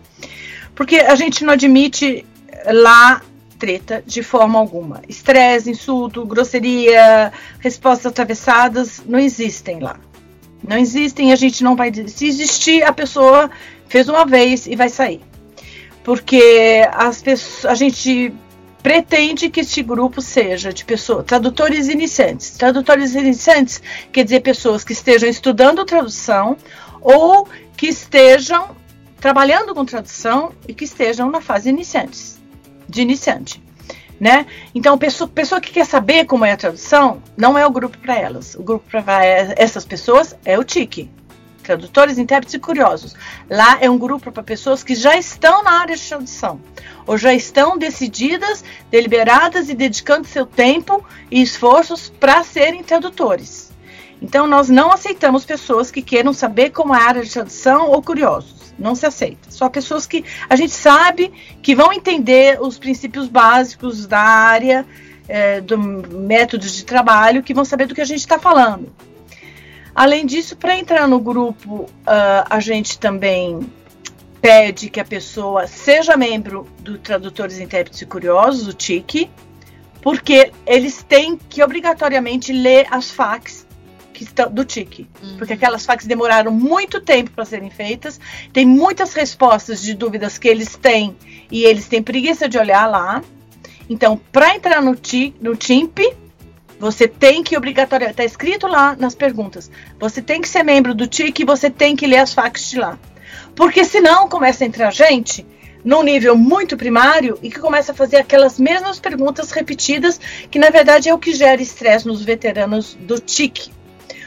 S12: Porque a gente não admite lá treta de forma alguma. Estresse, insulto, grosseria, respostas atravessadas não existem lá. Não existem, a gente não vai. Se existir, a pessoa fez uma vez e vai sair. Porque as pessoas, a gente pretende que este grupo seja de pessoas, tradutores iniciantes. Tradutores iniciantes quer dizer pessoas que estejam estudando tradução ou que estejam trabalhando com tradução e que estejam na fase iniciantes, de iniciante. Né? Então, pessoa, pessoa que quer saber como é a tradução, não é o grupo para elas. O grupo para essas pessoas é o TIC, tradutores, intérpretes e curiosos. Lá é um grupo para pessoas que já estão na área de tradução, ou já estão decididas, deliberadas e dedicando seu tempo e esforços para serem tradutores. Então, nós não aceitamos pessoas que queiram saber como é a área de tradução ou curiosos. Não se aceita. Só pessoas que a gente sabe que vão entender os princípios básicos da área, é, do método de trabalho, que vão saber do que a gente está falando. Além disso, para entrar no grupo, uh, a gente também pede que a pessoa seja membro do Tradutores, Intérpretes e Curiosos, o TIC, porque eles têm que obrigatoriamente ler as facs que estão do TIC, uhum. porque aquelas facs demoraram muito tempo para serem feitas, tem muitas respostas de dúvidas que eles têm e eles têm preguiça de olhar lá. Então, para entrar no, TIC, no TIMP, você tem que obrigatoriamente, está escrito lá nas perguntas, você tem que ser membro do TIC e você tem que ler as facs de lá. Porque senão começa a entrar gente num nível muito primário e que começa a fazer aquelas mesmas perguntas repetidas, que na verdade é o que gera estresse nos veteranos do TIC.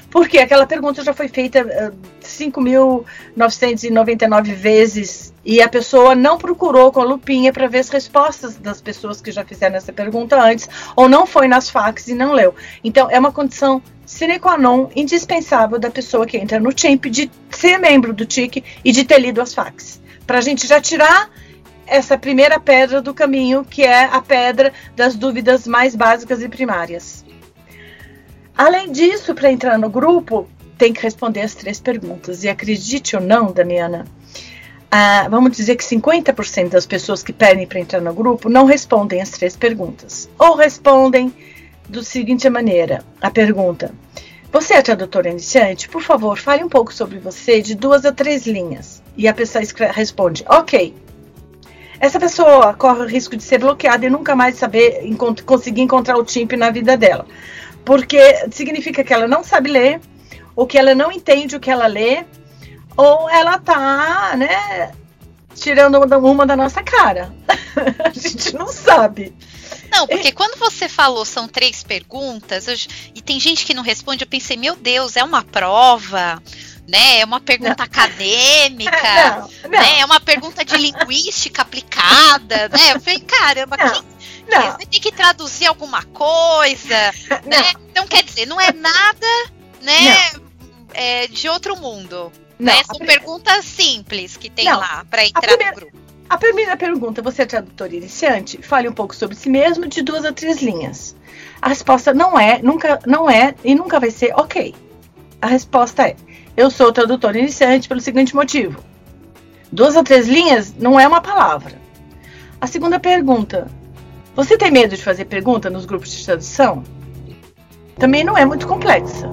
S12: Porque aquela pergunta já foi feita uh, eh, 5.999 vezes e a pessoa não procurou com a lupinha para ver as respostas das pessoas que já fizeram essa pergunta antes, ou não foi nas fax e não leu. Então, é uma condição sine qua non indispensável da pessoa que entra no TIMP de ser membro do TIC e de ter lido as fax. Para a gente já tirar essa primeira pedra do caminho, que é a pedra das dúvidas mais básicas e primárias. Além disso, para entrar no grupo, tem que responder as três perguntas. E acredite ou não, Damiana, ah, vamos dizer que 50% das pessoas que pedem para entrar no grupo não respondem as três perguntas. Ou respondem do seguinte maneira: a pergunta. Você é tradutora iniciante? Por favor, fale um pouco sobre você de duas a três linhas. E a pessoa responde: Ok. Essa pessoa corre o risco de ser bloqueada e nunca mais saber conseguir encontrar o TIMP na vida dela porque significa que ela não sabe ler, ou que ela não entende o que ela lê, ou ela tá, né, tirando uma da nossa cara. a gente não sabe.
S11: Não, porque quando você falou são três perguntas, eu, e tem gente que não responde, eu pensei, meu Deus, é uma prova, né? É uma pergunta não. acadêmica, não, não. né? É uma pergunta de linguística aplicada, né? Eu falei, caramba, quem, não. Você tem que traduzir alguma coisa, né? Então, quer dizer, não é nada, né, é, de outro mundo. Não, né? São perguntas simples que tem não, lá para entrar primeira, no grupo.
S12: A primeira pergunta, você é tradutor iniciante? Fale um pouco sobre si mesmo de duas a três linhas. A resposta não é, nunca, não é e nunca vai ser ok. A resposta é: eu sou tradutor iniciante pelo seguinte motivo: duas a três linhas não é uma palavra. A segunda pergunta: você tem medo de fazer pergunta nos grupos de tradução? Também não é muito complexa,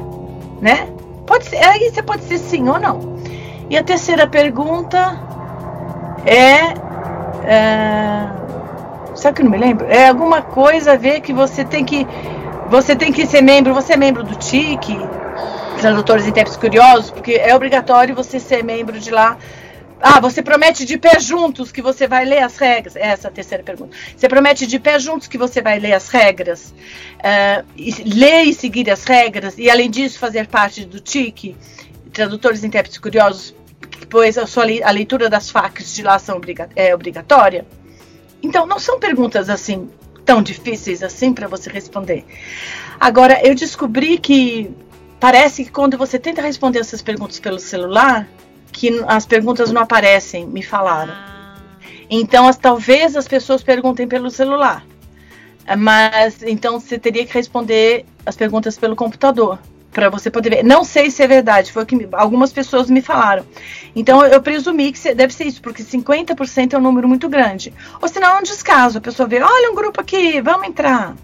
S12: né? Pode ser, aí você pode ser sim ou não. E a terceira pergunta é, é sabe que não me lembro? É alguma coisa a ver que você tem que você tem que ser membro, você é membro do TIC, Tradutores Intérpretes Curiosos, porque é obrigatório você ser membro de lá. Ah, você promete de pé juntos que você vai ler as regras? Essa é a terceira pergunta. Você promete de pé juntos que você vai ler as regras? Uh, e, ler e seguir as regras? E além disso, fazer parte do TIC, Tradutores Intérpretes Curiosos, pois a, sua, a leitura das FAQs de lá são obriga é obrigatória? Então, não são perguntas assim tão difíceis assim para você responder. Agora, eu descobri que parece que quando você tenta responder essas perguntas pelo celular, que as perguntas não aparecem, me falaram. Então, as, talvez as pessoas perguntem pelo celular. Mas então você teria que responder as perguntas pelo computador para você poder ver. Não sei se é verdade, foi o que algumas pessoas me falaram. Então eu presumi que deve ser isso, porque 50% é um número muito grande. Ou senão é um descaso, a pessoa vê, olha um grupo aqui, vamos entrar.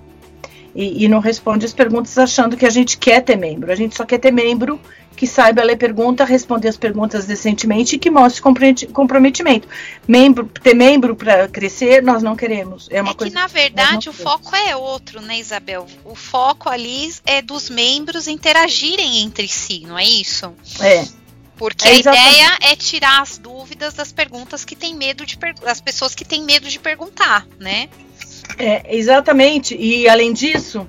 S12: E, e não responde as perguntas achando que a gente quer ter membro. A gente só quer ter membro que saiba ler pergunta, responder as perguntas decentemente e que mostre comprometimento. Membro, ter membro para crescer, nós não queremos. É uma
S11: é
S12: coisa
S11: que, na verdade, o foco é outro, né, Isabel? O foco ali é dos membros interagirem entre si, não é isso?
S12: É.
S11: Porque é a ideia é tirar as dúvidas das perguntas que tem medo de das pessoas que têm medo de perguntar, né?
S12: É, exatamente. E além disso,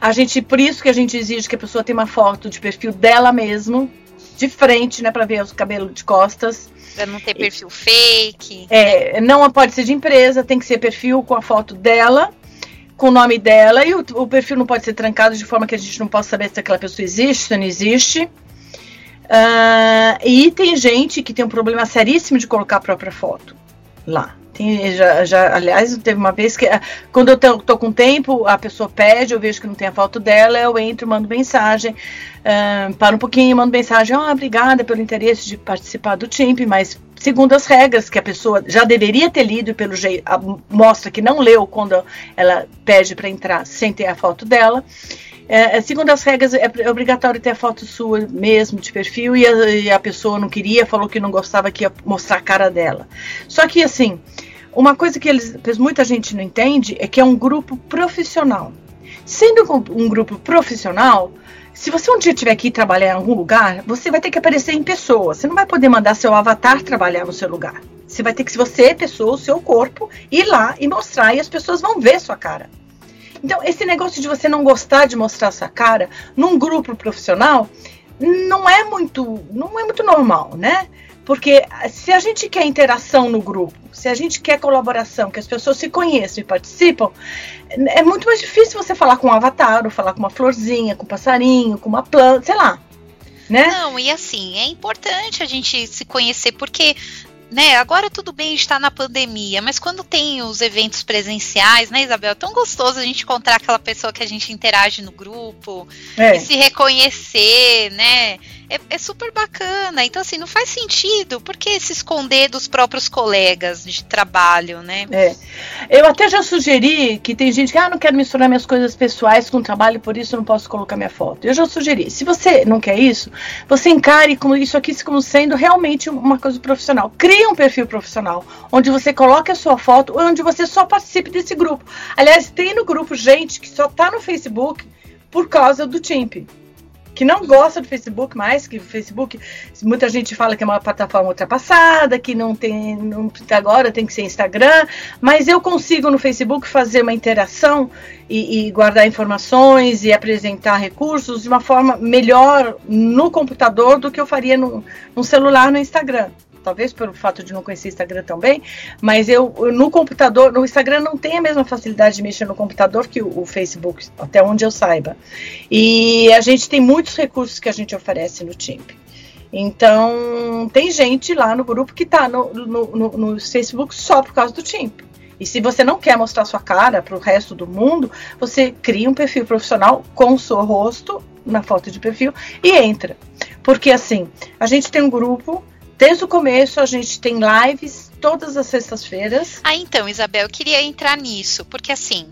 S12: a gente, por isso que a gente exige que a pessoa tenha uma foto de perfil dela mesmo, de frente, né, para ver os cabelos de costas.
S11: Pra não ter perfil e, fake.
S12: É, não pode ser de empresa, tem que ser perfil com a foto dela, com o nome dela, e o, o perfil não pode ser trancado de forma que a gente não possa saber se aquela pessoa existe ou não existe. Uh, e tem gente que tem um problema seríssimo de colocar a própria foto lá. Tem, já, já, aliás, teve uma vez que ah, quando eu tô, tô, com tempo, a pessoa pede, eu vejo que não tem a foto dela, eu entro, mando mensagem, uh, paro um pouquinho, mando mensagem, oh, obrigada pelo interesse de participar do TIMP, mas segundo as regras que a pessoa já deveria ter lido pelo jeito mostra que não leu quando ela pede para entrar sem ter a foto dela. É, segundo as regras, é, é obrigatório ter a foto sua mesmo de perfil e a, e a, pessoa não queria, falou que não gostava que ia mostrar a cara dela. Só que assim, uma coisa que eles, muita gente não entende é que é um grupo profissional. Sendo um grupo profissional, se você um dia tiver que ir trabalhar em algum lugar, você vai ter que aparecer em pessoa. Você não vai poder mandar seu avatar trabalhar no seu lugar. Você vai ter que, se você é pessoa, o seu corpo, ir lá e mostrar e as pessoas vão ver sua cara. Então, esse negócio de você não gostar de mostrar sua cara num grupo profissional não é muito, não é muito normal, né? Porque se a gente quer interação no grupo, se a gente quer colaboração, que as pessoas se conheçam e participam, é muito mais difícil você falar com um avatar, ou falar com uma florzinha, com um passarinho, com uma planta, sei lá. Né?
S11: Não, e assim, é importante a gente se conhecer, porque né, agora tudo bem estar na pandemia, mas quando tem os eventos presenciais, né, Isabel, é tão gostoso a gente encontrar aquela pessoa que a gente interage no grupo é. e se reconhecer, né? É, é, super bacana. Então, assim, não faz sentido. Por que se esconder dos próprios colegas de trabalho, né?
S12: É. Eu até já sugeri que tem gente que, ah, não quero misturar minhas coisas pessoais com o trabalho, por isso não posso colocar minha foto. Eu já sugeri. Se você não quer isso, você encare como isso aqui como sendo realmente uma coisa profissional. Crie um perfil profissional, onde você coloque a sua foto, onde você só participe desse grupo. Aliás, tem no grupo gente que só tá no Facebook por causa do TIMP que não gosta do Facebook mais, que o Facebook, muita gente fala que é uma plataforma ultrapassada, que não tem, não, agora tem que ser Instagram, mas eu consigo no Facebook fazer uma interação e, e guardar informações e apresentar recursos de uma forma melhor no computador do que eu faria no, no celular no Instagram talvez pelo fato de não conhecer Instagram também, mas eu no computador, no Instagram não tem a mesma facilidade de mexer no computador que o, o, Facebook, até onde eu saiba. E a gente tem muitos recursos que a gente oferece no TIMP. Então, tem gente lá no grupo que está no, no, no, no Facebook só por causa do TIMP. E se você não quer mostrar sua cara para o resto do mundo, você cria um perfil profissional com o seu rosto na foto de perfil e entra. Porque assim, a gente tem um grupo, desde o começo a gente tem lives todas as sextas-feiras.
S11: Ah, então, Isabel, eu queria entrar nisso, porque assim,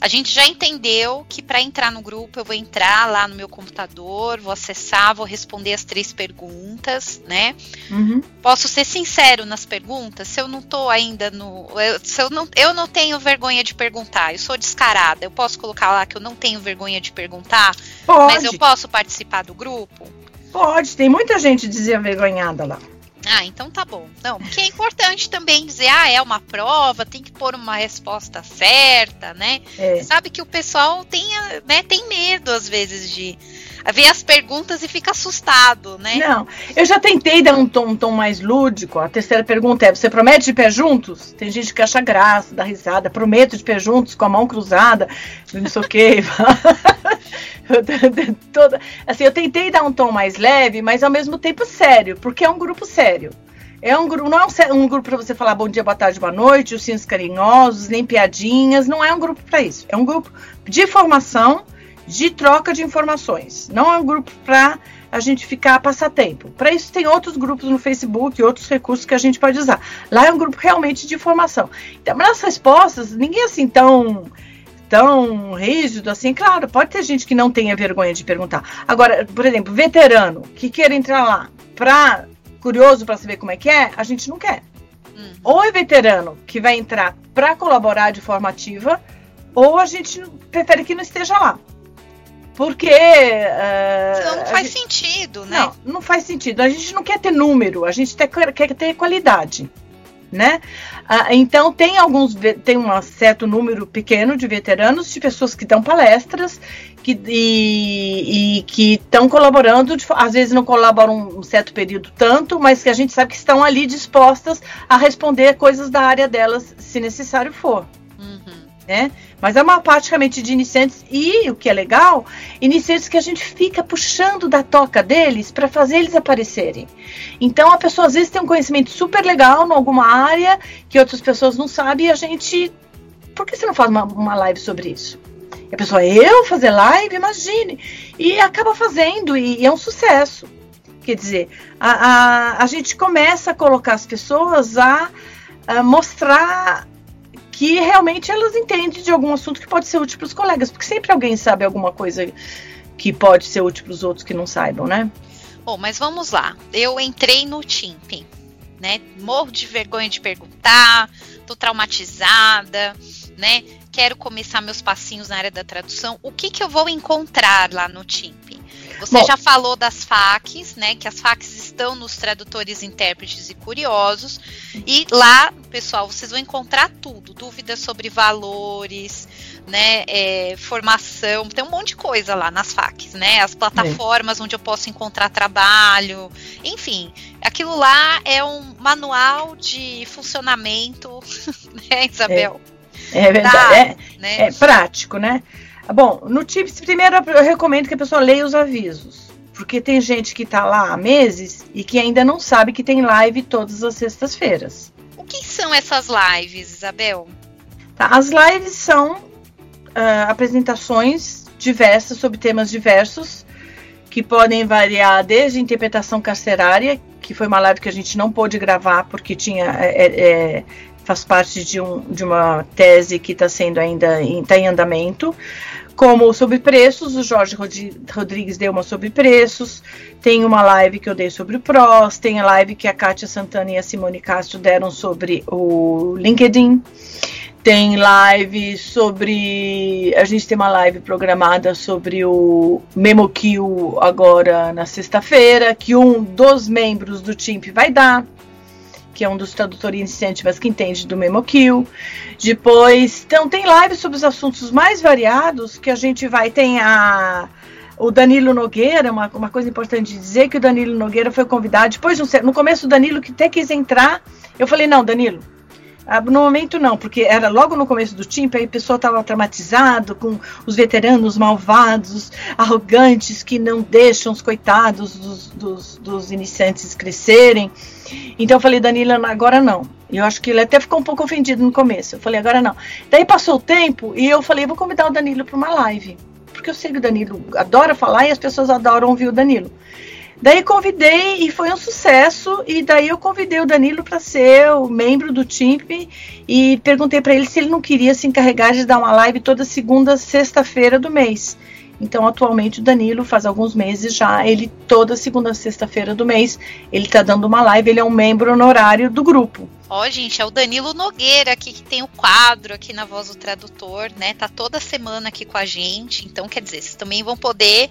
S11: a gente já entendeu que para entrar no grupo eu vou entrar lá no meu computador, vou acessar, vou responder as três perguntas, né?
S12: Uhum.
S11: Posso ser sincero nas perguntas? Se eu não tô ainda no. Eu, se eu não, eu não tenho vergonha de perguntar, eu sou descarada. Eu posso colocar lá que eu não tenho vergonha de perguntar,
S12: Pode.
S11: mas eu posso participar do grupo?
S12: Pode, tem muita gente desenvergonhada lá.
S11: Ah, então tá bom. Não, porque é importante também dizer, ah, é uma prova, tem que pôr uma resposta certa, né?
S12: É.
S11: Sabe que o pessoal tem, né, tem medo às vezes de ver as perguntas e fica assustado, né?
S12: Não, eu já tentei dar um tom, um tom mais lúdico. A terceira pergunta é: você promete de pé juntos? Tem gente que acha graça, dá risada. Prometo de pé juntos, com a mão cruzada, não sei o quê. Toda, assim, eu tentei dar um tom mais leve, mas ao mesmo tempo sério, porque é um grupo sério. É um grupo, não é um, um grupo para você falar bom dia, boa tarde, boa noite, ursinhos carinhosos, nem piadinhas. Não é um grupo para isso. É um grupo de formação, de troca de informações. Não é um grupo para a gente ficar passar tempo. Para isso tem outros grupos no Facebook, outros recursos que a gente pode usar. Lá é um grupo realmente de formação. Então, nas respostas, ninguém assim tão tão rígido assim, claro, pode ter gente que não tenha vergonha de perguntar. Agora, por exemplo, veterano que queira entrar lá para curioso para saber como é que é, a gente não quer.
S11: Hum.
S12: Ou é veterano que vai entrar para colaborar de forma ativa, ou a gente prefere que não esteja lá. Porque. Uh,
S11: não faz gente, sentido, né?
S12: Não, não faz sentido. A gente não quer ter número, a gente quer, quer ter qualidade. Né? Ah, então tem alguns tem um certo número pequeno de veteranos, de pessoas que dão palestras que, e, e que estão colaborando, às vezes não colaboram um certo período tanto, mas que a gente sabe que estão ali dispostas a responder coisas da área delas, se necessário for. Né? Mas é uma praticamente de iniciantes e o que é legal, iniciantes que a gente fica puxando da toca deles para fazer eles aparecerem. Então a pessoa às vezes tem um conhecimento super legal em alguma área que outras pessoas não sabem e a gente, por que você não faz uma, uma live sobre isso? E a pessoa, eu fazer live, imagine, e acaba fazendo e, e é um sucesso. Quer dizer, a, a, a gente começa a colocar as pessoas a, a mostrar que realmente elas entendem de algum assunto que pode ser útil para os colegas, porque sempre alguém sabe alguma coisa que pode ser útil para os outros que não saibam, né?
S11: Bom, mas vamos lá. Eu entrei no TIMP, né? Morro de vergonha de perguntar, tô traumatizada, né? Quero começar meus passinhos na área da tradução. O que que eu vou encontrar lá no TIMP? Você Bom, já falou das FAQs, né? Que as FAQs estão nos tradutores, intérpretes e curiosos. E lá, pessoal, vocês vão encontrar tudo: dúvidas sobre valores, né? É, formação, tem um monte de coisa lá nas FAQs, né? As plataformas é. onde eu posso encontrar trabalho, enfim. Aquilo lá é um manual de funcionamento, né, Isabel?
S12: É, é verdade. Tá, é, né? é prático, né? Bom, no Tips, primeiro eu recomendo que a pessoa leia os avisos. Porque tem gente que está lá há meses e que ainda não sabe que tem live todas as sextas-feiras.
S11: O que são essas lives, Isabel?
S12: Tá, as lives são uh, apresentações diversas sobre temas diversos que podem variar desde interpretação carcerária, que foi uma live que a gente não pôde gravar porque tinha é, é, faz parte de, um, de uma tese que está sendo ainda em, tá em andamento, como sobre preços, o Jorge Rodrigues deu uma sobre preços, tem uma live que eu dei sobre o PROS, tem a live que a Kátia Santana e a Simone Castro deram sobre o LinkedIn, tem live sobre. A gente tem uma live programada sobre o MemoQ agora na sexta-feira, que um dos membros do TIMP vai dar que é um dos tradutores iniciantes, mas que entende do MemoQ. Depois, então, tem lives sobre os assuntos mais variados que a gente vai. Tem a. O Danilo Nogueira, uma, uma coisa importante de dizer que o Danilo Nogueira foi convidado. Depois, no começo, o Danilo que até quis entrar. Eu falei: não, Danilo, ah, no momento não, porque era logo no começo do time, aí a pessoa estava traumatizado com os veteranos malvados, arrogantes, que não deixam os coitados dos, dos, dos iniciantes crescerem. Então eu falei, Danilo, agora não. E eu acho que ele até ficou um pouco ofendido no começo. Eu falei, agora não. Daí passou o tempo e eu falei, vou convidar o Danilo para uma live. Porque eu sei que o Danilo adora falar e as pessoas adoram ouvir o Danilo. Daí convidei e foi um sucesso. E daí eu convidei o Danilo para ser o membro do TIMP e perguntei para ele se ele não queria se encarregar de dar uma live toda segunda, sexta-feira do mês. Então, atualmente, o Danilo faz alguns meses já, ele toda segunda, sexta-feira do mês, ele tá dando uma live, ele é um membro honorário do grupo.
S11: Ó, oh, gente, é o Danilo Nogueira aqui que tem o quadro aqui na Voz do Tradutor, né? Tá toda semana aqui com a gente. Então, quer dizer, vocês também vão poder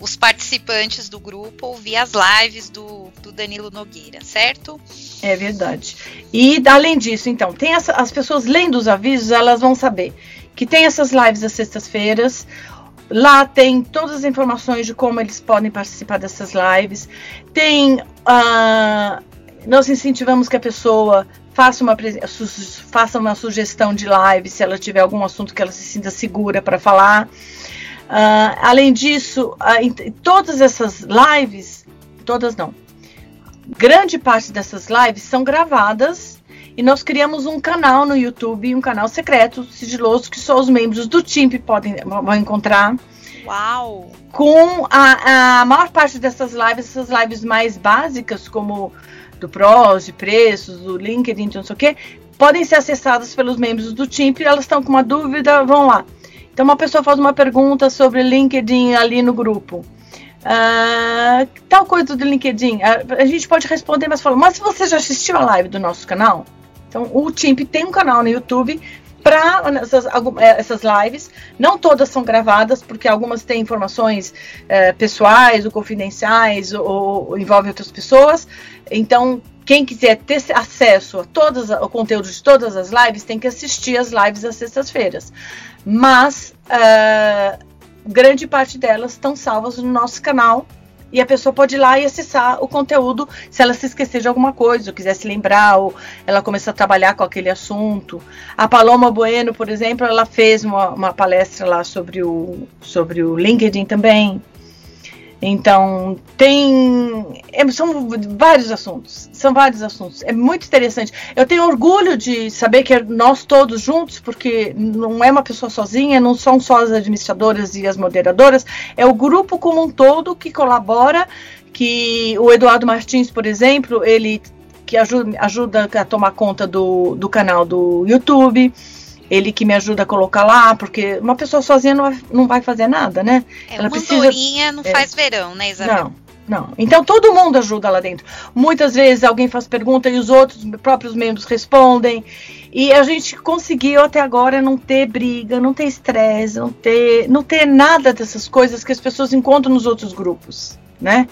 S11: os participantes do grupo ouvir as lives do, do Danilo Nogueira, certo?
S12: É verdade. E além disso, então, tem essa, as pessoas lendo os avisos, elas vão saber que tem essas lives às sextas-feiras. Lá tem todas as informações de como eles podem participar dessas lives. Tem. Uh, nós incentivamos que a pessoa faça uma, faça uma sugestão de live se ela tiver algum assunto que ela se sinta segura para falar. Uh, além disso, uh, todas essas lives, todas não, grande parte dessas lives são gravadas e nós criamos um canal no YouTube, um canal secreto, sigiloso, que só os membros do TIMP podem vão encontrar.
S11: Uau!
S12: Com a, a maior parte dessas lives, essas lives mais básicas, como do PROS, de preços, do LinkedIn, não sei o quê, podem ser acessadas pelos membros do TIMP. Elas estão com uma dúvida, vão lá. Então, uma pessoa faz uma pergunta sobre LinkedIn ali no grupo. Uh, tal coisa do LinkedIn, a, a, gente pode responder, mas fala, mas você já assistiu a live do nosso canal? Então, o TIMP tem um canal no YouTube para essas, é, essas, lives. Não todas são gravadas, porque algumas têm informações é, pessoais ou confidenciais ou, ou envolvem outras pessoas. Então, quem quiser ter acesso a todas, o conteúdo de todas as lives tem que assistir as lives às sextas-feiras mas uh, grande parte delas estão salvas no nosso canal e a pessoa pode ir lá e acessar o conteúdo se ela se esquecer de alguma coisa, ou quiser se lembrar, ou ela começar a trabalhar com aquele assunto. A Paloma Bueno, por exemplo, ela fez uma, uma palestra lá sobre o, sobre o LinkedIn também. Então, tem. É, são vários assuntos. São vários assuntos. É muito interessante. Eu tenho orgulho de saber que nós todos juntos, porque não é uma pessoa sozinha, não são só as administradoras e as moderadoras, é o grupo como um todo que colabora. Que o Eduardo Martins, por exemplo, ele que ajuda, ajuda a tomar conta do, do canal do YouTube ele que me ajuda a colocar lá, porque uma pessoa sozinha não vai, não vai fazer nada, né?
S11: É, Ela uma precisa, não é, faz verão, né, Isabel?
S12: Não, não. Então todo mundo ajuda lá dentro. Muitas vezes alguém faz pergunta e os outros próprios membros respondem. E a gente conseguiu até agora não ter briga, não ter estresse, não ter, não ter nada dessas coisas que as pessoas encontram nos outros grupos, né?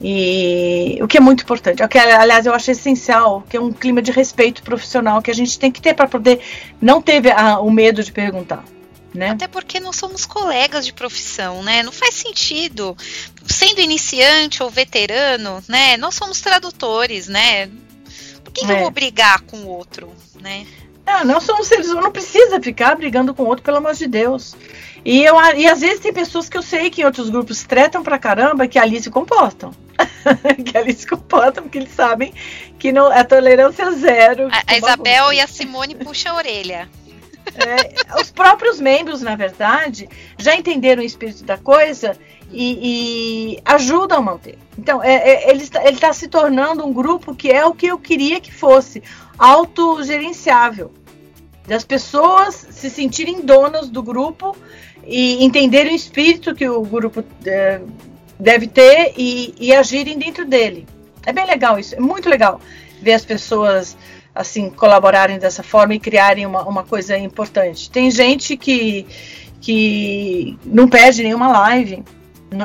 S12: E o que é muito importante, o que aliás eu acho essencial, que é um clima de respeito profissional que a gente tem que ter para poder não ter a, o medo de perguntar. Né?
S11: Até porque não somos colegas de profissão, né? Não faz sentido. Sendo iniciante ou veterano, né? Nós somos tradutores, né? Por que, é. eu vou brigar com o outro, né?
S12: Não, não somos seres não precisa ficar brigando com o outro, pelo amor de Deus. E, eu, e às vezes tem pessoas que eu sei que em outros grupos tretam pra caramba que ali se comportam. que ali se comportam porque eles sabem que não, a tolerância é zero.
S11: A, a Isabel e a Simone puxam a orelha.
S12: É, os próprios membros, na verdade, já entenderam o espírito da coisa e, e ajudam a manter. Então, é, é, ele está se tornando um grupo que é o que eu queria que fosse autogerenciável. Das pessoas se sentirem donas do grupo e entenderem o espírito que o grupo é, deve ter e, e agirem dentro dele. É bem legal isso, é muito legal ver as pessoas assim colaborarem dessa forma e criarem uma, uma coisa importante. Tem gente que, que não perde nenhuma live.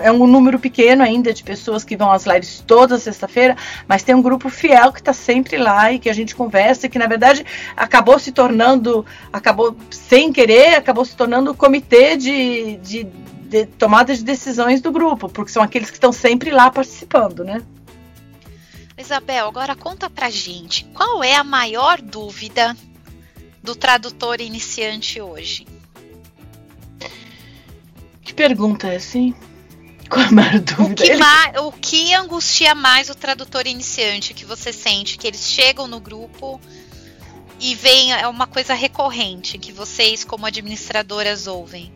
S12: É um número pequeno ainda de pessoas que vão às lives toda sexta-feira, mas tem um grupo fiel que está sempre lá e que a gente conversa, e que na verdade acabou se tornando, acabou sem querer, acabou se tornando o comitê de, de de tomada de decisões do grupo, porque são aqueles que estão sempre lá participando, né?
S11: Isabel, agora conta pra gente, qual é a maior dúvida do tradutor iniciante hoje?
S12: Que pergunta é assim? Qual a maior dúvida?
S11: O que, Ele... o que angustia mais o tradutor iniciante que você sente que eles chegam no grupo e vem é uma coisa recorrente que vocês como administradoras ouvem?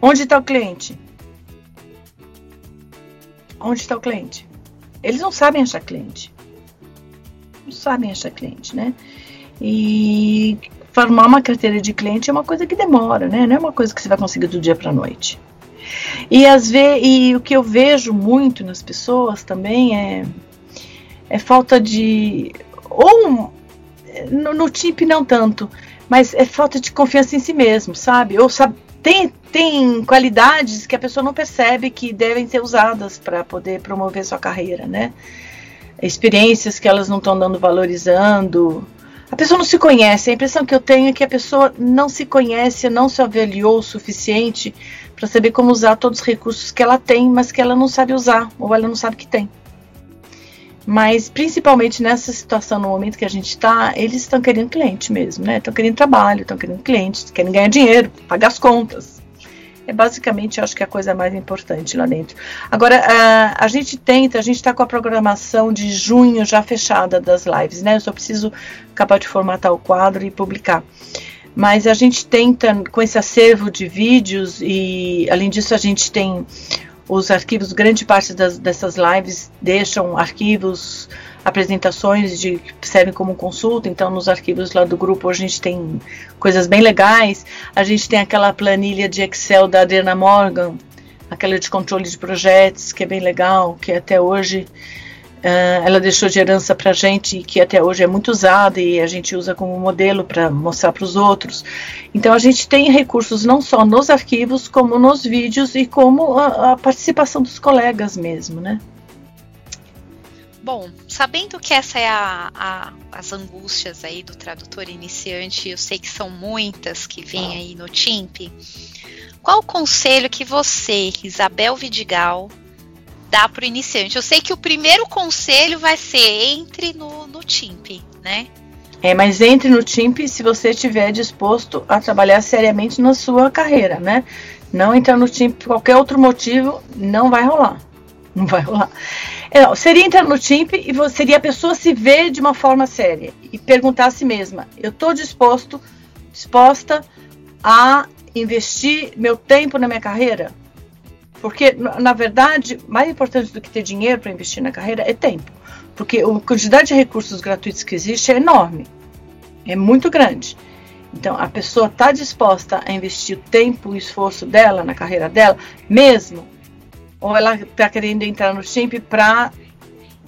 S12: Onde está o cliente? onde está o cliente. Eles não sabem achar cliente. Não sabem achar cliente, né? E formar uma carteira de cliente é uma coisa que demora, né? Não é uma coisa que você vai conseguir do dia para noite. E, às vezes, e o que eu vejo muito nas pessoas também é, é falta de. Ou no, no TIP não tanto, mas é falta de confiança em si mesmo, sabe? Ou sabe, tem, tem qualidades que a pessoa não percebe que devem ser usadas para poder promover sua carreira, né? Experiências que elas não estão dando valorizando. A pessoa não se conhece. A impressão que eu tenho é que a pessoa não se conhece, não se avaliou o suficiente para saber como usar todos os recursos que ela tem, mas que ela não sabe usar ou ela não sabe que tem. Mas principalmente nessa situação, no momento que a gente está, eles estão querendo cliente mesmo, né? Estão querendo trabalho, estão querendo clientes, querem ganhar dinheiro, pagar as contas. É basicamente, eu acho que é a coisa mais importante lá dentro. Agora, a, a gente tenta, a gente está com a programação de junho já fechada das lives, né? Eu só preciso acabar de formatar o quadro e publicar mas a gente tenta com esse acervo de vídeos e além disso a gente tem os arquivos, grande parte das, dessas lives deixam arquivos, apresentações de, que servem como consulta. Então, nos arquivos lá do grupo a gente tem coisas bem legais. A gente tem aquela planilha de Excel da Adriana Morgan, aquela de controle de projetos, que é bem legal, que até hoje Uh, ela deixou de herança para a gente, que até hoje é muito usada e a gente usa como modelo para mostrar para os outros. Então a gente tem recursos não só nos arquivos, como nos vídeos e como a, a participação dos colegas mesmo, né?
S11: Bom, sabendo que essa é a, a, as angústias aí do tradutor iniciante, eu sei que são muitas que vêm aí no TIMP, qual o conselho que você, Isabel Vidigal, dá para o iniciante? Eu sei que o primeiro conselho vai ser entre no, no TIMP, né?
S12: É, mas entre no TIMP se você estiver disposto a trabalhar seriamente na sua carreira, né? Não entrar no TIMP por qualquer outro motivo, não vai rolar. Não vai rolar. É, seria entrar no TIMP e seria a pessoa se ver de uma forma séria e perguntar a si mesma: eu estou disposto, disposta a investir meu tempo na minha carreira? Porque, na verdade, mais importante do que ter dinheiro para investir na carreira é tempo. Porque a quantidade de recursos gratuitos que existe é enorme. É muito grande. Então, a pessoa está disposta a investir o tempo e o esforço dela na carreira dela, mesmo? Ou ela está querendo entrar no TIMP para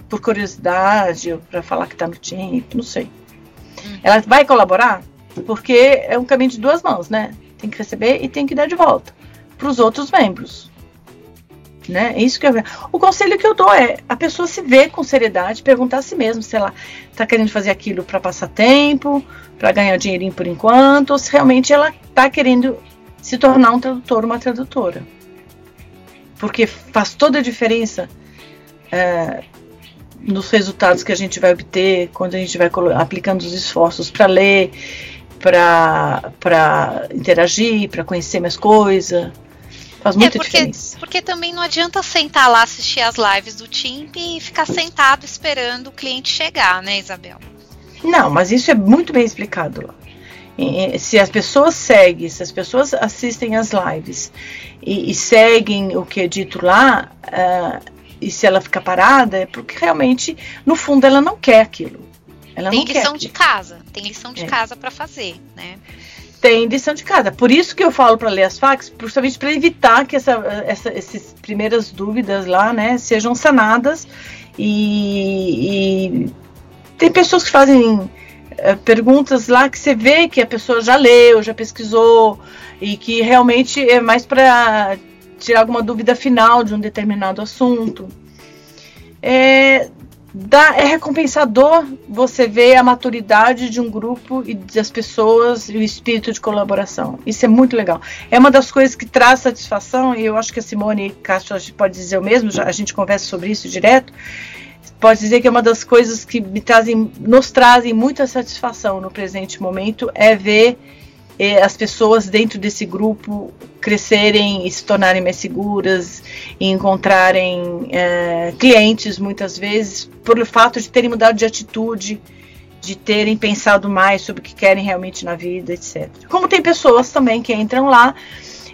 S12: por curiosidade, ou para falar que está no TIMP, não sei. Hum. Ela vai colaborar? Porque é um caminho de duas mãos, né? Tem que receber e tem que dar de volta para os outros membros né? É isso que eu O conselho que eu dou é a pessoa se ver com seriedade, perguntar a si mesma se ela está querendo fazer aquilo para passar tempo, para ganhar dinheirinho por enquanto, ou se realmente ela está querendo se tornar um tradutor, uma tradutora. Porque faz toda a diferença é, nos resultados que a gente vai obter quando a gente vai aplicando os esforços para ler, para interagir, para conhecer mais coisas Faz muita é
S11: porque,
S12: diferença.
S11: Porque também não adianta sentar lá, assistir as lives do Timp e ficar sentado esperando o cliente chegar, né, Isabel?
S12: Não, mas isso é muito bem explicado lá. Se as pessoas seguem, se as pessoas assistem as lives e, e seguem o que é dito lá, uh, e se ela ficar parada, é porque realmente, no fundo, ela não quer aquilo. Ela
S11: tem
S12: lição
S11: de casa, tem lição de é. casa para fazer, né?
S12: Tem lição de casa. Por isso que eu falo para ler as facs, justamente para evitar que essa, essa, essas primeiras dúvidas lá, né, sejam sanadas. E, e tem pessoas que fazem é, perguntas lá que você vê que a pessoa já leu, já pesquisou e que realmente é mais para tirar alguma dúvida final de um determinado assunto. É, dá, é recompensador você ver a maturidade de um grupo e das pessoas e o espírito de colaboração. Isso é muito legal. É uma das coisas que traz satisfação, e eu acho que a Simone Castro pode dizer o mesmo, já, a gente conversa sobre isso direto. Pode dizer que é uma das coisas que me trazem, nos trazem muita satisfação no presente momento é ver as pessoas dentro desse grupo crescerem e se tornarem mais seguras e encontrarem é, clientes muitas vezes pelo fato de terem mudado de atitude, de terem pensado mais sobre o que querem realmente na vida, etc. Como tem pessoas também que entram lá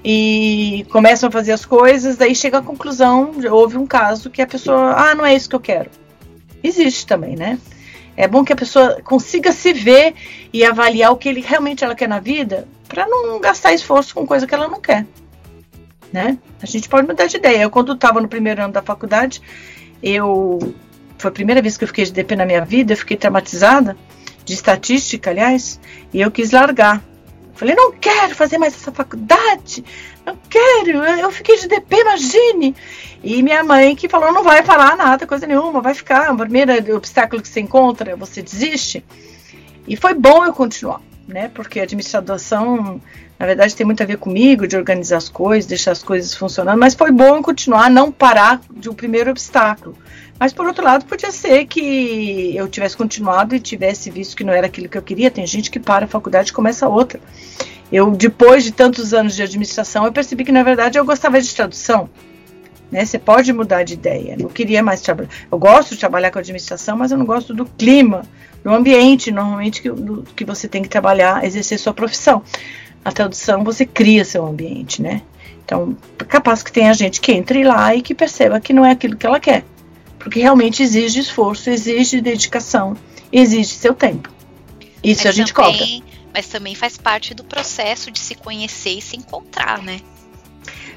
S12: e começam a fazer as coisas, daí chega à conclusão, houve um caso que a pessoa, ah, não é isso que eu quero. Existe também, né? É bom que a pessoa consiga se ver e avaliar o que ele, realmente ela quer na vida, para não gastar esforço com coisa que ela não quer. Né? A gente pode mudar de ideia. Eu, quando estava no primeiro ano da faculdade, eu foi a primeira vez que eu fiquei de DP na minha vida, eu fiquei traumatizada de estatística, aliás, e eu quis largar. Falei, não quero fazer mais essa faculdade, não quero, eu fiquei de DP, imagine. E minha mãe que falou, não vai falar nada, coisa nenhuma, vai ficar, o primeiro obstáculo que você encontra, você desiste. E foi bom eu continuar, né, porque a administração, na verdade, tem muito a ver comigo, de organizar as coisas, deixar as coisas funcionando, mas foi bom eu continuar, não parar de um primeiro obstáculo. Mas por outro lado, podia ser que eu tivesse continuado e tivesse visto que não era aquilo que eu queria. Tem gente que para a faculdade e começa outra. Eu, depois de tantos anos de administração, eu percebi que na verdade eu gostava de tradução. Né? Você pode mudar de ideia. Não queria mais trabalhar. Eu gosto de trabalhar com administração, mas eu não gosto do clima, do ambiente, normalmente que, do, que você tem que trabalhar, exercer sua profissão. A tradução você cria seu ambiente, né? Então, capaz que tenha gente que entre lá e que perceba que não é aquilo que ela quer porque realmente exige esforço, exige dedicação, exige seu tempo. Isso mas a gente também, cobra.
S11: Mas também faz parte do processo de se conhecer e se encontrar, né?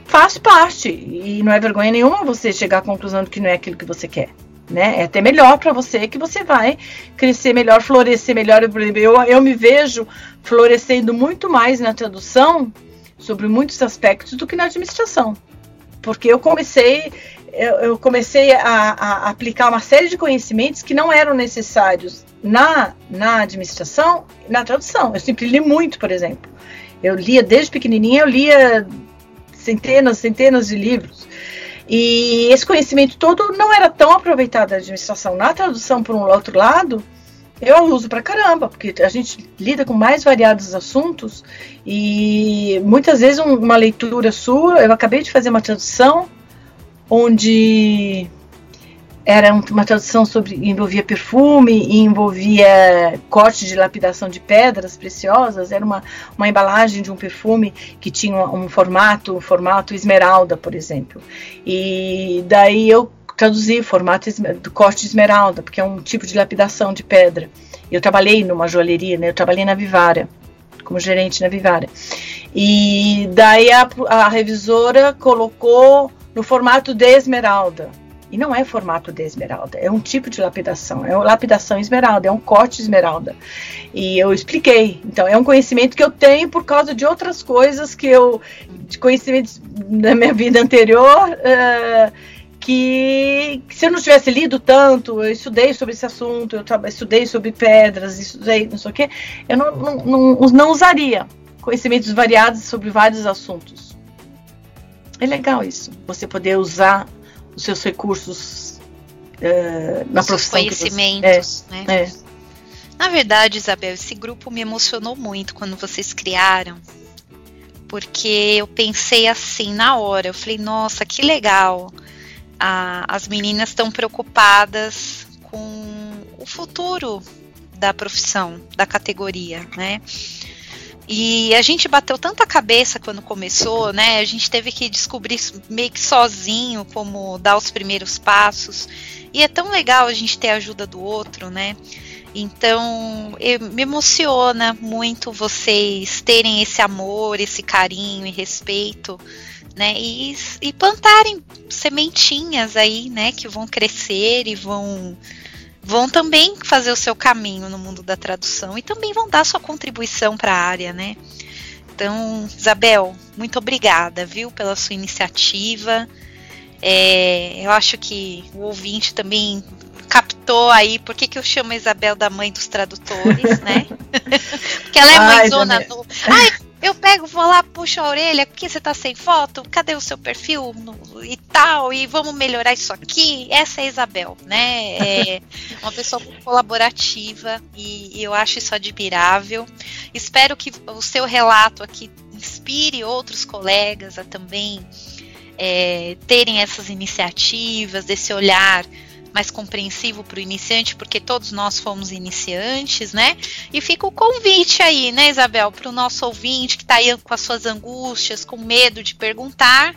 S12: Faz parte. E não é vergonha nenhuma você chegar à conclusão de que não é aquilo que você quer. Né? É até melhor para você que você vai crescer melhor, florescer melhor. Eu, eu me vejo florescendo muito mais na tradução sobre muitos aspectos do que na administração. Porque eu comecei, eu, eu comecei a, a, aplicar uma série de conhecimentos que não eram necessários na, na administração na tradução. Eu sempre li muito, por exemplo. Eu lia desde pequenininha, eu lia centenas, centenas de livros. E esse conhecimento todo não era tão aproveitado na administração. Na tradução, por um outro lado, eu uso pra caramba, porque a gente lida com mais variados assuntos e muitas vezes um, uma leitura sua, eu acabei de fazer uma tradução onde era uma tradução sobre envolvia perfume e envolvia corte de lapidação de pedras preciosas. Era uma, uma embalagem de um perfume que tinha um formato um formato esmeralda por exemplo. E daí eu traduzi formato do corte de esmeralda porque é um tipo de lapidação de pedra. Eu trabalhei numa joalheria né? Eu trabalhei na Vivara como gerente na Vivara. E daí a, a revisora colocou no formato de esmeralda. E não é formato de esmeralda, é um tipo de lapidação, é uma lapidação esmeralda, é um corte esmeralda. E eu expliquei. Então, é um conhecimento que eu tenho por causa de outras coisas que eu, de conhecimentos da minha vida anterior, uh, que, se eu não tivesse lido tanto, eu estudei sobre esse assunto, eu estudei sobre pedras, estudei não sei o quê, eu não, não, não, não usaria conhecimentos variados sobre vários assuntos. É legal isso, você poder usar os seus recursos uh, na profissão.
S11: Conhecimentos, você... é, né? É. Na verdade, Isabel, esse grupo me emocionou muito quando vocês criaram, porque eu pensei assim na hora, eu falei, nossa, que legal. Ah, as meninas estão preocupadas com o futuro da profissão, da categoria, né? E a gente bateu tanta cabeça quando começou, né? A gente teve que descobrir meio que sozinho como dar os primeiros passos. E é tão legal a gente ter a ajuda do outro, né? Então, eu, me emociona muito vocês terem esse amor, esse carinho e respeito, né? E, e plantarem sementinhas aí, né? Que vão crescer e vão vão também fazer o seu caminho no mundo da tradução e também vão dar sua contribuição para a área, né? Então, Isabel, muito obrigada, viu, pela sua iniciativa. É, eu acho que o ouvinte também captou aí por que, que eu chamo a Isabel da mãe dos tradutores, né? Porque ela é mãezona. No... Ai, eu pego, vou lá, puxo a orelha, porque você tá sem foto? Cadê o seu perfil no, e tal? E vamos melhorar isso aqui. Essa é a Isabel, né? É uma pessoa colaborativa e, e eu acho isso admirável. Espero que o seu relato aqui inspire outros colegas a também é, terem essas iniciativas, desse olhar mais compreensivo para o iniciante, porque todos nós fomos iniciantes, né? E fica o convite aí, né, Isabel, para o nosso ouvinte que está aí com as suas angústias, com medo de perguntar.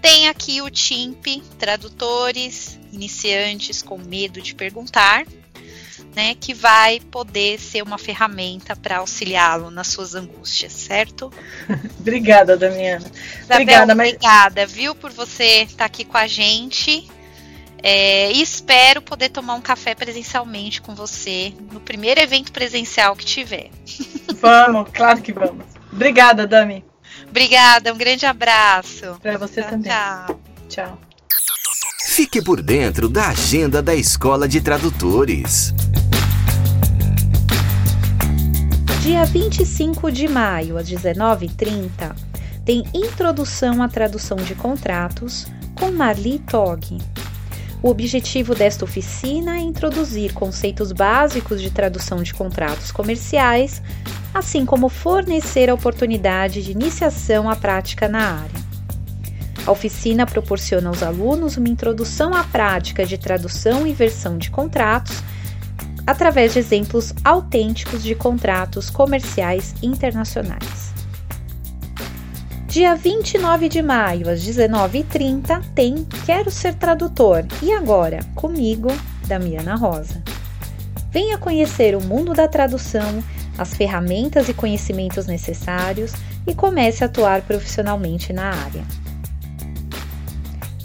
S11: Tem aqui o TIMP, tradutores, iniciantes com medo de perguntar, né, que vai poder ser uma ferramenta para auxiliá-lo nas suas angústias, certo?
S12: obrigada, Damiana.
S11: Isabel, obrigada, mas... obrigada, viu, por você estar tá aqui com a gente. É, e espero poder tomar um café presencialmente com você no primeiro evento presencial que tiver.
S12: Vamos, claro que vamos. Obrigada, Dami.
S11: Obrigada, um grande abraço.
S12: Para você
S11: tchau,
S12: também.
S11: Tchau.
S12: Tchau.
S1: Fique por dentro da agenda da Escola de Tradutores.
S2: Dia 25 de maio, às 19h30, tem Introdução à Tradução de Contratos com Marli Tog. O objetivo desta oficina é introduzir conceitos básicos de tradução de contratos comerciais, assim como fornecer a oportunidade de iniciação à prática na área. A oficina proporciona aos alunos uma introdução à prática de tradução e versão de contratos através de exemplos autênticos de contratos comerciais internacionais. Dia 29 de maio, às 19h30, tem Quero Ser Tradutor. E agora? Comigo, Damiana Rosa. Venha conhecer o mundo da tradução, as ferramentas e conhecimentos necessários e comece a atuar profissionalmente na área.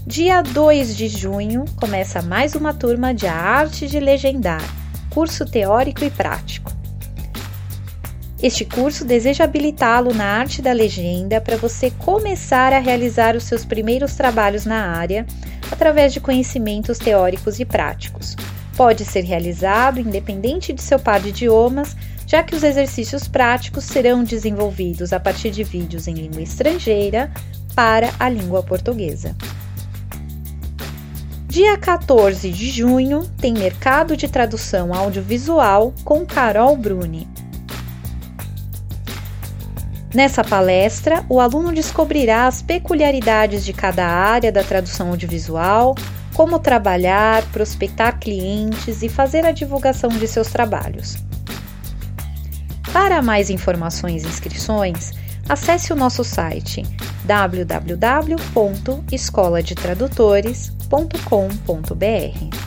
S2: Dia 2 de junho começa mais uma turma de A Arte de Legendar, curso teórico e prático. Este curso deseja habilitá-lo na arte da legenda para você começar a realizar os seus primeiros trabalhos na área através de conhecimentos teóricos e práticos. Pode ser realizado independente de seu par de idiomas, já que os exercícios práticos serão desenvolvidos a partir de vídeos em língua estrangeira para a língua portuguesa. Dia 14 de junho tem Mercado de Tradução Audiovisual com Carol Bruni. Nessa palestra, o aluno descobrirá as peculiaridades de cada área da tradução audiovisual, como trabalhar, prospectar clientes e fazer a divulgação de seus trabalhos. Para mais informações e inscrições, acesse o nosso site www.escoladetradutores.com.br.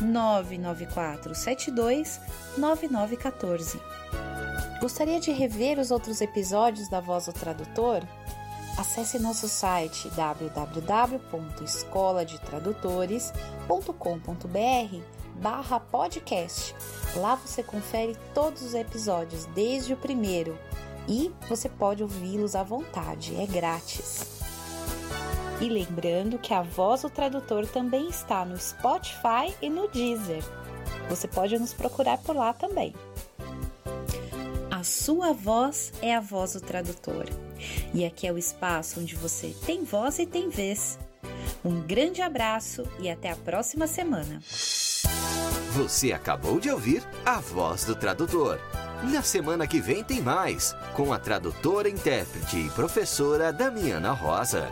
S2: 994 72 9914. Gostaria de rever os outros episódios da Voz do Tradutor? Acesse nosso site www.escoladetradutores.com.br barra podcast. Lá você confere todos os episódios, desde o primeiro, e você pode ouvi-los à vontade, é grátis. E lembrando que a Voz do Tradutor também está no Spotify e no Deezer. Você pode nos procurar por lá também. A sua voz é a voz do tradutor. E aqui é o espaço onde você tem voz e tem vez. Um grande abraço e até a próxima semana.
S1: Você acabou de ouvir a voz do tradutor. Na semana que vem tem mais, com a tradutora, intérprete e professora Damiana Rosa.